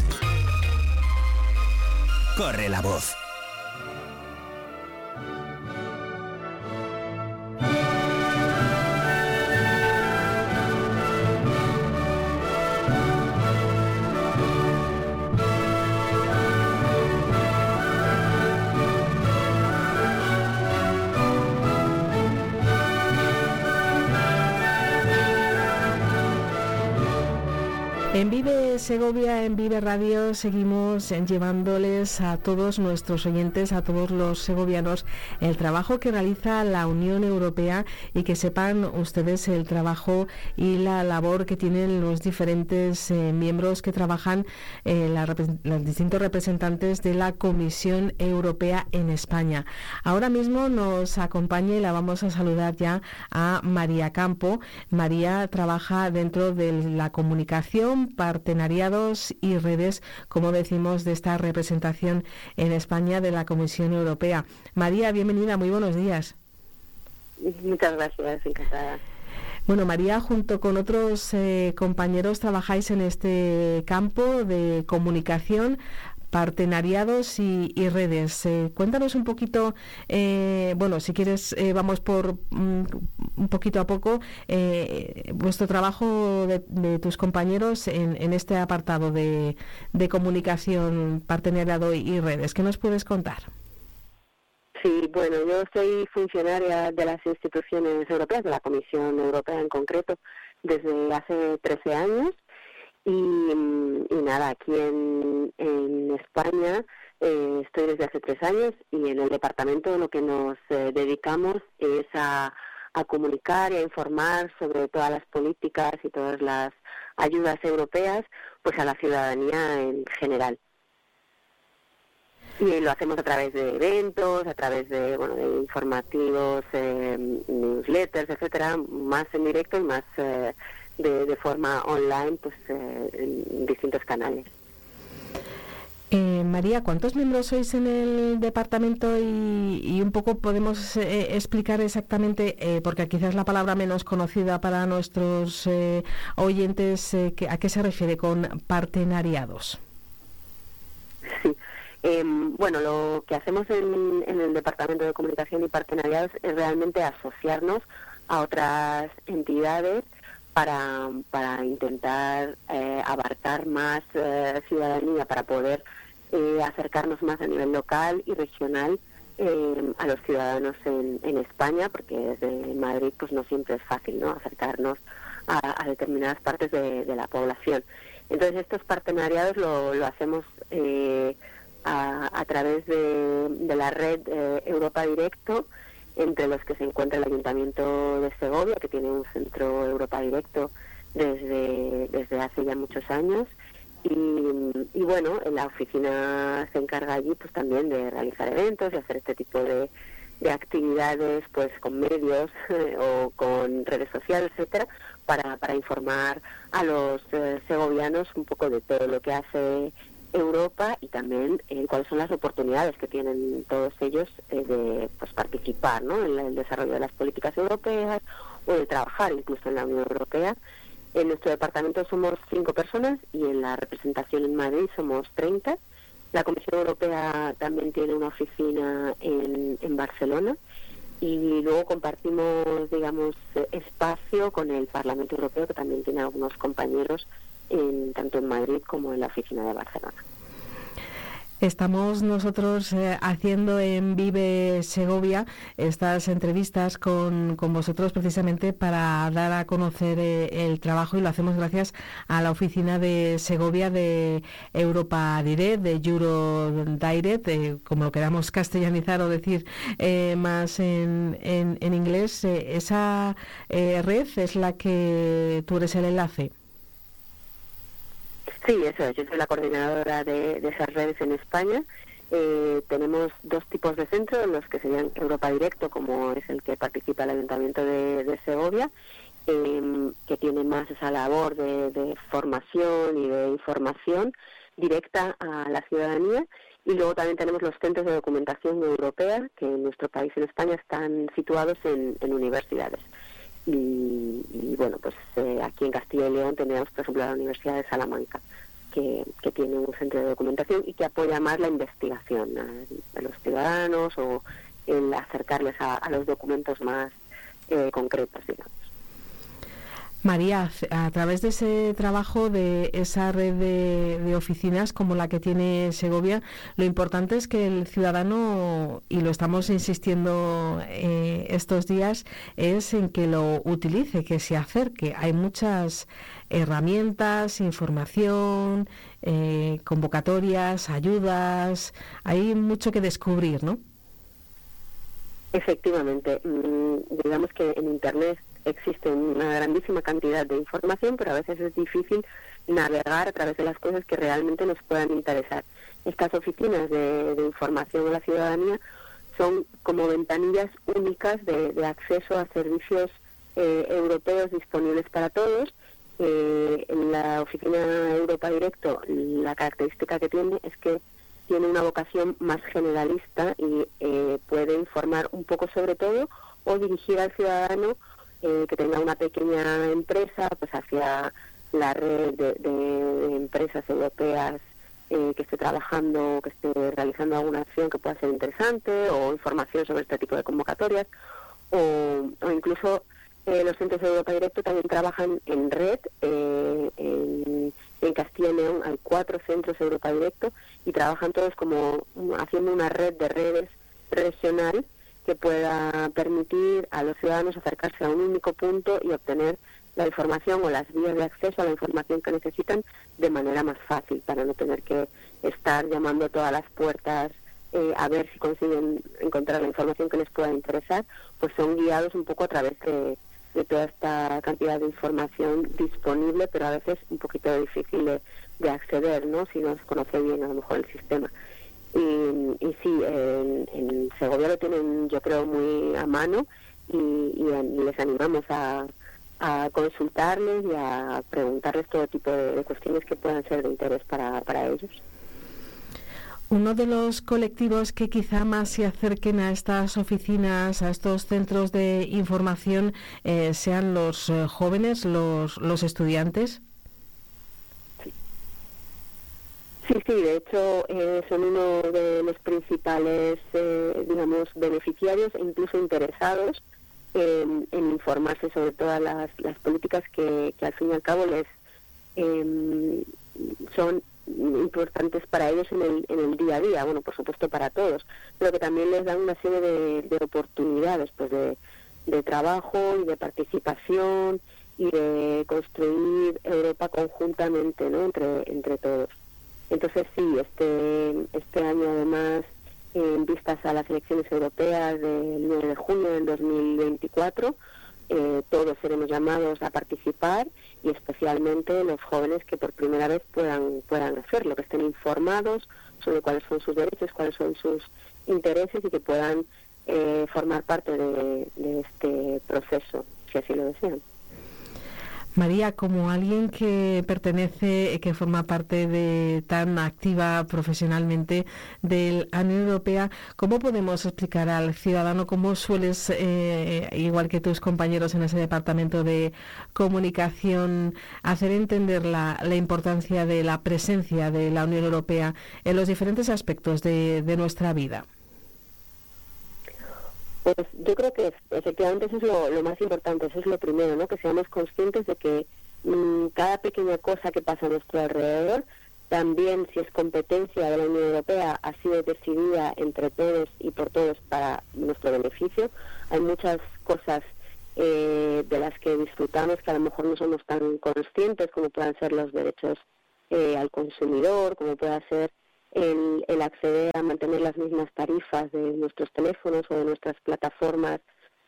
Corre la voz. Segovia, en Vive Radio, seguimos eh, llevándoles a todos nuestros oyentes, a todos los segovianos, el trabajo que realiza la Unión Europea y que sepan ustedes el trabajo y la labor que tienen los diferentes eh, miembros que trabajan, eh, los distintos representantes de la Comisión Europea en España. Ahora mismo nos acompaña y la vamos a saludar ya a María Campo. María trabaja dentro de la comunicación, y redes, como decimos, de esta representación en España de la Comisión Europea. María, bienvenida, muy buenos días. Muchas gracias, encantada. Bueno, María, junto con otros eh, compañeros trabajáis en este campo de comunicación, partenariados y, y redes. Eh, cuéntanos un poquito, eh, bueno, si quieres, eh, vamos por mm, un poquito a poco, eh, vuestro trabajo de, tus compañeros en, en este apartado de, comunicación, partenariado y redes. ¿Qué nos puedes contar? Sí, bueno, yo soy funcionaria de las instituciones europeas, de la Comisión Europea en concreto, desde hace 13 años. Y, y nada, aquí en, en España eh, estoy desde hace tres años y en el departamento lo que nos eh, dedicamos es a, a comunicar y a informar sobre todas las políticas y todas las ayudas europeas pues a la ciudadanía en general. Y lo hacemos a través de eventos, a través de, bueno, de informativos, eh, newsletters, etcétera, más en directo y más eh, de, de forma online, pues eh, en distintos canales. Eh, María, ¿cuántos miembros sois en el departamento y, y un poco podemos eh, explicar exactamente, eh, porque quizás la palabra menos conocida para nuestros eh, oyentes, eh, que- ¿a qué se refiere con partenariados? Eh, bueno, lo que hacemos en, en el Departamento de Comunicación y Partenariados es realmente asociarnos a otras entidades para, para intentar eh, abarcar más eh, ciudadanía, para poder eh, acercarnos más a nivel local y regional eh, a los ciudadanos en, en España, porque desde Madrid pues no siempre es fácil ¿no? acercarnos a, determinadas partes de, la población. Entonces estos partenariados lo, lo hacemos a, a través de, la red Europa Directo, entre los que se encuentra el Ayuntamiento de Segovia, que tiene un centro Europa Directo desde, desde hace ya muchos años. Y, y bueno, en la oficina se encarga allí pues también de realizar eventos y hacer este tipo de, de actividades pues con medios o con redes sociales, etcétera, para, para informar a los eh, segovianos un poco de todo lo que hace Europa y también eh, cuáles son las oportunidades que tienen todos ellos eh, de pues, participar en el desarrollo de las políticas europeas o de trabajar incluso en la Unión Europea. En nuestro departamento somos cinco personas y en la representación en Madrid somos 30. La Comisión Europea también tiene una oficina en, en Barcelona y luego compartimos, digamos, espacio con el Parlamento Europeo, que también tiene algunos compañeros en, tanto en Madrid como en la oficina de Barcelona. Estamos nosotros eh, haciendo en Vive Segovia estas entrevistas con, con vosotros precisamente para dar a conocer eh, el trabajo y lo hacemos gracias a la oficina de Segovia de Europa Direct, de Euro Direct, eh, como lo queramos castellanizar o decir eh, más en, en- en inglés. eh, esa red es la que tú eres el enlace. Sí, eso es. Yo soy la coordinadora de, de esas redes en España. Eh, tenemos dos tipos de centros, los que serían Europa Directo, como es el que participa el Ayuntamiento de, de Segovia, eh, que tiene más esa labor de, formación y de información directa a la ciudadanía. Y luego también tenemos los centros de documentación europea, que en nuestro país, en España, están situados en universidades. Y, y, bueno, pues eh, aquí en Castilla y León tenemos, por ejemplo, la Universidad de Salamanca, que, que tiene un centro de documentación y que apoya más la investigación a, los ciudadanos o el acercarles a, a los documentos más eh, concretos, digamos. María, a través de ese trabajo, de esa red de, oficinas como la que tiene Segovia, lo importante es que el ciudadano, y lo estamos insistiendo eh, estos días, es en que lo utilice, que se acerque. Hay muchas herramientas, información, eh, convocatorias, ayudas, hay mucho que descubrir, ¿no? Efectivamente, mm, digamos que en Internet existe una grandísima cantidad de información, pero a veces es difícil navegar a través de las cosas que realmente nos puedan interesar. Estas oficinas de, información a la ciudadanía son como ventanillas únicas de, de acceso a servicios eh, europeos disponibles para todos. Eh, en la oficina Europa Directo, la característica que tiene es que tiene una vocación más generalista y eh, puede informar un poco sobre todo o dirigir al ciudadano eh, que tenga una pequeña empresa pues hacia la red de, empresas europeas eh, que esté trabajando, que esté realizando alguna acción que pueda ser interesante o información sobre este tipo de convocatorias o, o incluso eh, los centros de Europa Directo también trabajan en red. Eh, en, en, Castilla y León hay cuatro centros de Europa Directo y trabajan todos como haciendo una red de redes regional que pueda permitir a los ciudadanos acercarse a un único punto y obtener la información o las vías de acceso a la información que necesitan de manera más fácil para no tener que estar llamando a todas las puertas eh, a ver si consiguen encontrar la información que les pueda interesar, pues son guiados un poco a través de, toda esta cantidad de información disponible, pero a veces un poquito difícil de, de acceder, ¿no? Si no se conoce bien a lo mejor el sistema. Y, y sí, en, en, Segovia lo tienen yo creo muy a mano y, les animamos a, a, consultarles y a preguntarles todo tipo de, de, cuestiones que puedan ser de interés para, para ellos. Uno de los colectivos que quizá más se acerquen a estas oficinas, a estos centros de información, eh, sean los eh, jóvenes, los, los estudiantes. Sí, sí, de hecho eh, son uno de los principales, eh, digamos, beneficiarios e incluso interesados en, informarse sobre todas las, políticas que, al fin y al cabo les eh, son importantes para ellos en el, en el día a día, bueno, por supuesto para todos, pero que también les dan una serie de, de oportunidades pues de, trabajo y de participación y de construir Europa conjuntamente, ¿no? Entre todos. Entonces sí, este, este año además, en vistas a las elecciones europeas del 9 de junio del 2024, eh, todos seremos llamados a participar y especialmente los jóvenes que por primera vez puedan, puedan hacerlo, que estén informados sobre cuáles son sus derechos, cuáles son sus intereses y que puedan eh, formar parte de, de este proceso, si así lo desean. María, como alguien que pertenece, que forma parte de tan activa profesionalmente de la Unión Europea, ¿cómo podemos explicar al ciudadano cómo sueles, eh, igual que tus compañeros en ese departamento de comunicación, hacer entender la, importancia de la presencia de la Unión Europea en los diferentes aspectos de nuestra vida? Pues yo creo que efectivamente eso es lo, más importante, eso es lo primero, ¿no? Que seamos conscientes de que mm, cada pequeña cosa que pasa a nuestro alrededor, también si es competencia de la Unión Europea, ha sido decidida entre todos y por todos para nuestro beneficio. Hay muchas cosas eh, de las que disfrutamos que a lo mejor no somos tan conscientes, como puedan ser los derechos eh, al consumidor, como pueda ser el, el, acceder a mantener las mismas tarifas de nuestros teléfonos o de nuestras plataformas,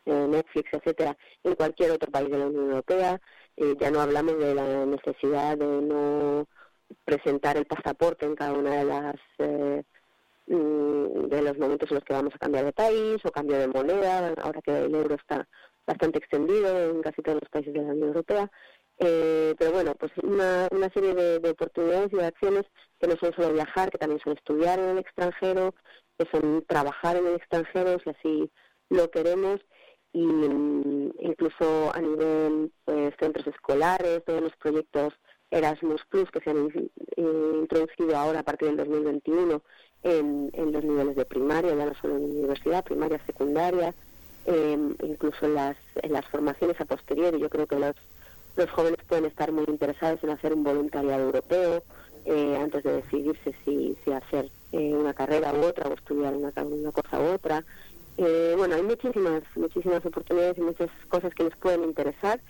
eh, Netflix, etcétera, en cualquier otro país de la Unión Europea. Eh, ya no hablamos de la necesidad de no presentar el pasaporte en cada una de las eh, mm, de los momentos en los que vamos a cambiar de país o cambio de moneda, ahora que el euro está bastante extendido en casi todos los países de la Unión Europea. Eh, pero bueno, pues una, una serie de, de, oportunidades y de acciones que no son solo viajar, que también son estudiar en el extranjero, que son trabajar en el extranjero, si así lo queremos, y mm, incluso a nivel pues, centros escolares, todos los proyectos Erasmus Plus que se han introducido ahora a partir del 2021 en, en los niveles de primaria, ya no solo en universidad, primaria, secundaria, eh, incluso en las, en las formaciones a posteriori. Yo creo que los los jóvenes pueden estar muy interesados en hacer un voluntariado europeo eh, antes de decidirse si, si hacer eh, una carrera u otra o estudiar una, una cosa u otra. Eh, bueno, hay muchísimas, muchísimas oportunidades y muchas cosas que les pueden interesar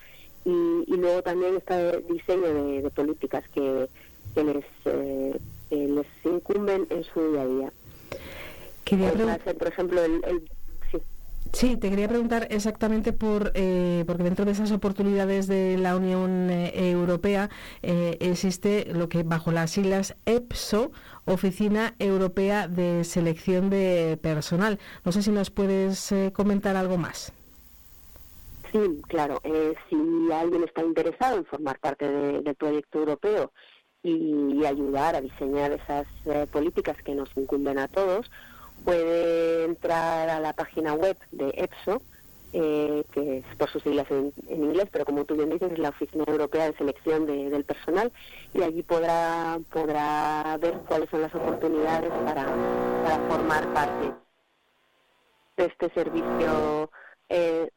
y, y luego también está el diseño de, de políticas que, que les, eh, que les incumben en su día a día. Hacer, por ejemplo, el, el Sí, te quería preguntar exactamente por, eh, porque dentro de esas oportunidades de la Unión eh, Europea eh, existe lo que bajo las siglas EPSO, Oficina Europea de Selección de Personal. No sé si nos puedes eh, comentar algo más. Sí, claro. Eh, si alguien está interesado en formar parte de, del proyecto europeo y, ayudar a diseñar esas políticas que nos incumben a todos, puede entrar a la página web de EPSO, eh, que es por sus siglas en, en, inglés, pero como tú bien dices, es la Oficina Europea de Selección de, del Personal, y allí podrá, podrá ver cuáles son las oportunidades para, formar parte de este servicio eh,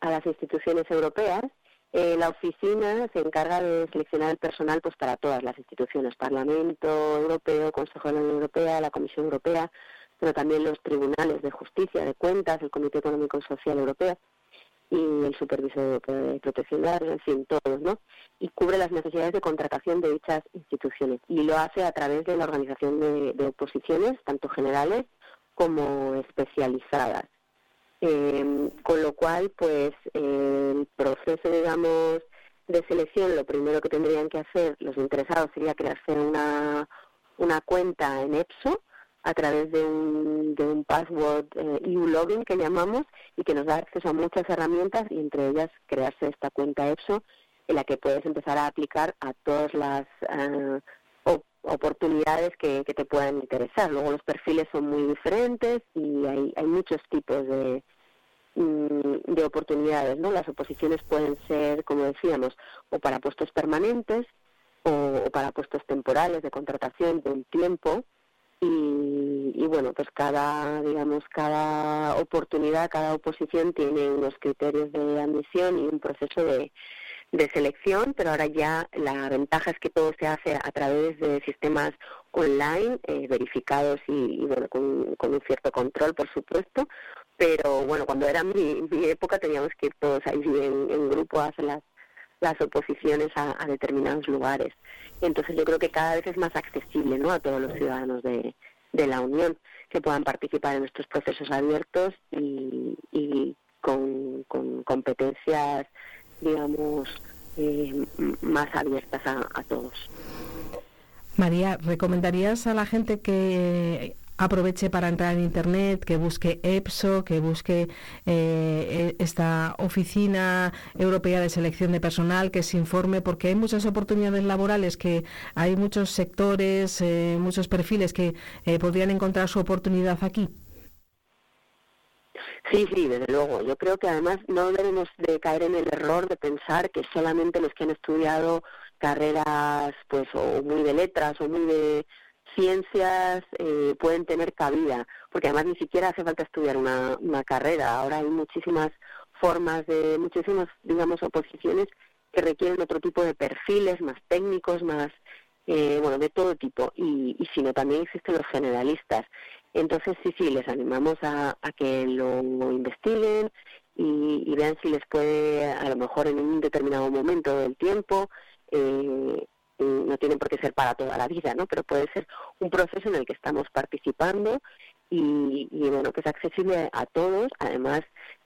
a las instituciones europeas. Eh, la oficina se encarga de seleccionar el personal pues para todas las instituciones, Parlamento Europeo, Consejo de la Unión Europea, la Comisión Europea, pero también los tribunales de justicia, de cuentas, el Comité Económico y Social Europeo y el Supervisor de Protección de Datos, en fin, todos, ¿no? Y cubre las necesidades de contratación de dichas instituciones. Y lo hace a través de la organización de, oposiciones, tanto generales como especializadas. Eh, con lo cual, pues, el proceso, digamos, de selección, lo primero que tendrían que hacer los interesados sería crearse una, una cuenta en EPSO, a través de un, de un password eh, EU login que llamamos y que nos da acceso a muchas herramientas y entre ellas crearse esta cuenta EPSO en la que puedes empezar a aplicar a todas las uh, oportunidades que, que, te puedan interesar. Luego los perfiles son muy diferentes y hay, hay muchos tipos de, mm, de oportunidades, ¿no? Las oposiciones pueden ser, como decíamos, o para puestos permanentes o, o para puestos temporales de contratación de tiempo, y, y, bueno pues cada digamos cada oportunidad cada oposición tiene unos criterios de admisión y un proceso de, de selección pero ahora ya la ventaja es que todo se hace a través de sistemas online eh, verificados y, y bueno con, con, un cierto control por supuesto. Pero bueno cuando era mi, época teníamos que ir todos ahí en, en grupo a hacer las las oposiciones a, determinados lugares. Entonces yo creo que cada vez es más accesible ¿no? a todos los ciudadanos de, la Unión que puedan participar en estos procesos abiertos y, con, competencias, digamos, eh, más abiertas a todos. María, ¿recomendarías a la gente que aproveche para entrar en Internet, que busque EPSO, que busque eh, esta Oficina Europea de Selección de Personal, que se informe, porque hay muchas oportunidades laborales, que hay muchos sectores, eh, muchos perfiles que eh, podrían encontrar su oportunidad aquí. Sí, sí, desde luego. Yo creo que además no debemos de caer en el error de pensar que solamente los que han estudiado carreras, pues, o muy de letras o muy de ciencias eh, pueden tener cabida, porque además ni siquiera hace falta estudiar una, una carrera. Ahora hay muchísimas formas de, muchísimas, digamos, oposiciones que requieren otro tipo de perfiles más técnicos, más, eh, bueno, de todo tipo. Y, y sino también existen los generalistas. Entonces, sí, sí, les animamos a, a que lo investiguen y, y, vean si les puede, a lo mejor en un determinado momento del tiempo, eh, no tienen por qué ser para toda la vida, ¿no? Pero puede ser un proceso en el que estamos participando y, bueno, que es accesible a todos. Además,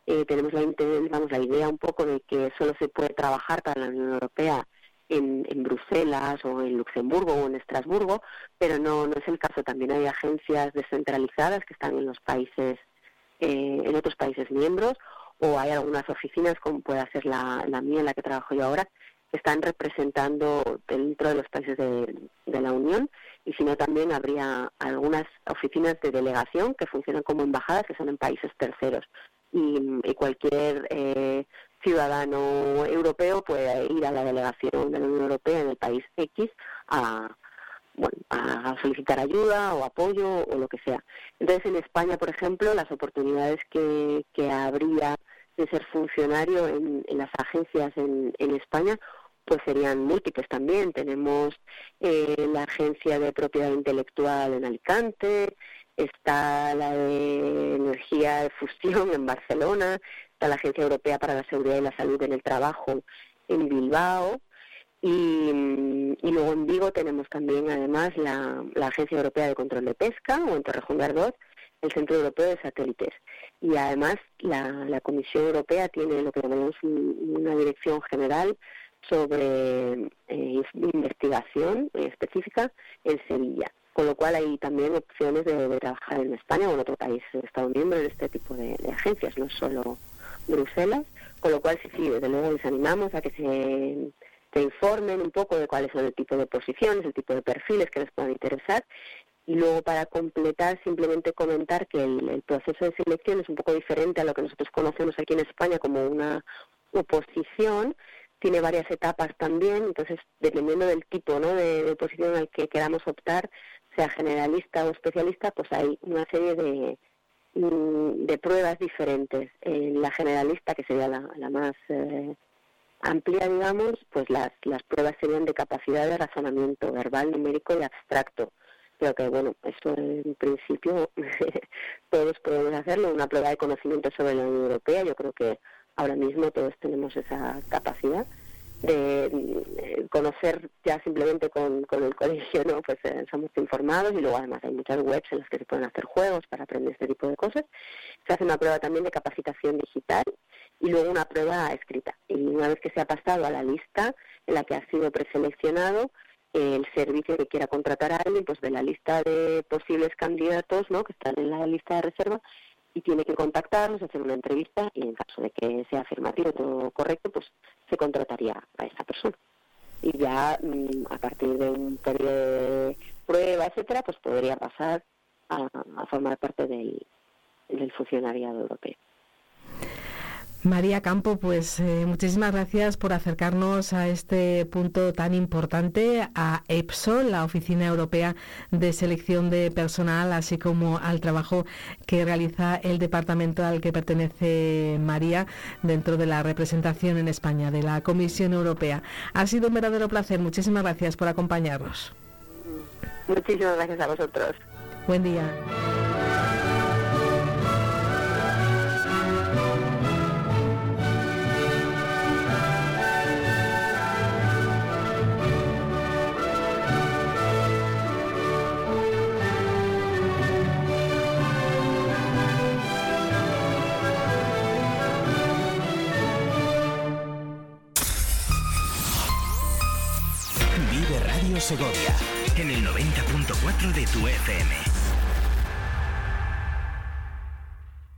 eh, tenemos la, digamos, la idea un poco de que solo se puede trabajar para la Unión Europea en, en, Bruselas o en Luxemburgo o en Estrasburgo, pero no, no es el caso. También hay agencias descentralizadas que están en los países, eh, en otros países miembros, o hay algunas oficinas, como puede ser la, la mía, en la que trabajo yo ahora, están representando dentro de los países de, la Unión, y si no también habría algunas oficinas de delegación que funcionan como embajadas, que son en países terceros. Y, cualquier eh, ciudadano europeo puede ir a la delegación de la Unión Europea en el país X a, bueno, a solicitar ayuda o apoyo o lo que sea. Entonces, en España, por ejemplo, las oportunidades que, que habría de ser funcionario en, las agencias en, en, España, pues serían múltiples también. Tenemos eh, la Agencia de Propiedad Intelectual en Alicante, está la de Energía de Fusión en Barcelona, está la Agencia Europea para la Seguridad y la Salud en el Trabajo en Bilbao, y, y, luego en Vigo tenemos también además la, la, Agencia Europea de Control de Pesca, o en Torrejón Ardoz, el Centro Europeo de Satélites. Y además la, la Comisión Europea tiene lo que llamamos un, una dirección general sobre eh, investigación específica en Sevilla. Con lo cual hay también opciones de, trabajar en España o en otro país Estado miembro en este tipo de, agencias, no solo Bruselas. Con lo cual sí, sí, desde luego les animamos a que se te informen un poco de cuáles son el tipo de posiciones, el tipo de perfiles que les puedan interesar. Y luego para completar, simplemente comentar que el, proceso de selección es un poco diferente a lo que nosotros conocemos aquí en España como una oposición. Tiene varias etapas también, entonces dependiendo del tipo ¿no? de, de posición al que queramos optar, sea generalista o especialista, pues hay una serie de, mm, de pruebas diferentes. En la generalista, que sería la, la más... Eh, amplia, digamos, pues las, las pruebas serían de capacidad de razonamiento verbal, numérico y abstracto. Creo que, bueno, eso en principio todos podemos hacerlo, una prueba de conocimiento sobre la Unión Europea. Yo creo que ahora mismo todos tenemos esa capacidad de conocer ya simplemente con, el colegio, ¿no? Pues eh, somos informados y luego además hay muchas webs en las que se pueden hacer juegos para aprender este tipo de cosas. Se hace una prueba también de capacitación digital y luego una prueba escrita. Y una vez que se ha pasado a la lista en la que ha sido preseleccionado, el servicio que quiera contratar a alguien, pues de la lista de posibles candidatos, ¿no? Que están en la lista de reserva, y tiene que contactarnos, hacer una entrevista y en caso de que sea afirmativo todo correcto, pues se contrataría a esa persona. Y ya mm, a partir de un periodo de prueba, etcétera, pues podría pasar a, formar parte del, del funcionariado europeo. María Campo, pues eh, muchísimas gracias por acercarnos a este punto tan importante, a EPSO, la Oficina Europea de Selección de Personal, así como al trabajo que realiza el departamento al que pertenece María dentro de la representación en España de la Comisión Europea. Ha sido un verdadero placer. Muchísimas gracias por acompañarnos. Muchísimas gracias a vosotros. Buen día. Segovia en el 90.4 de tu FM.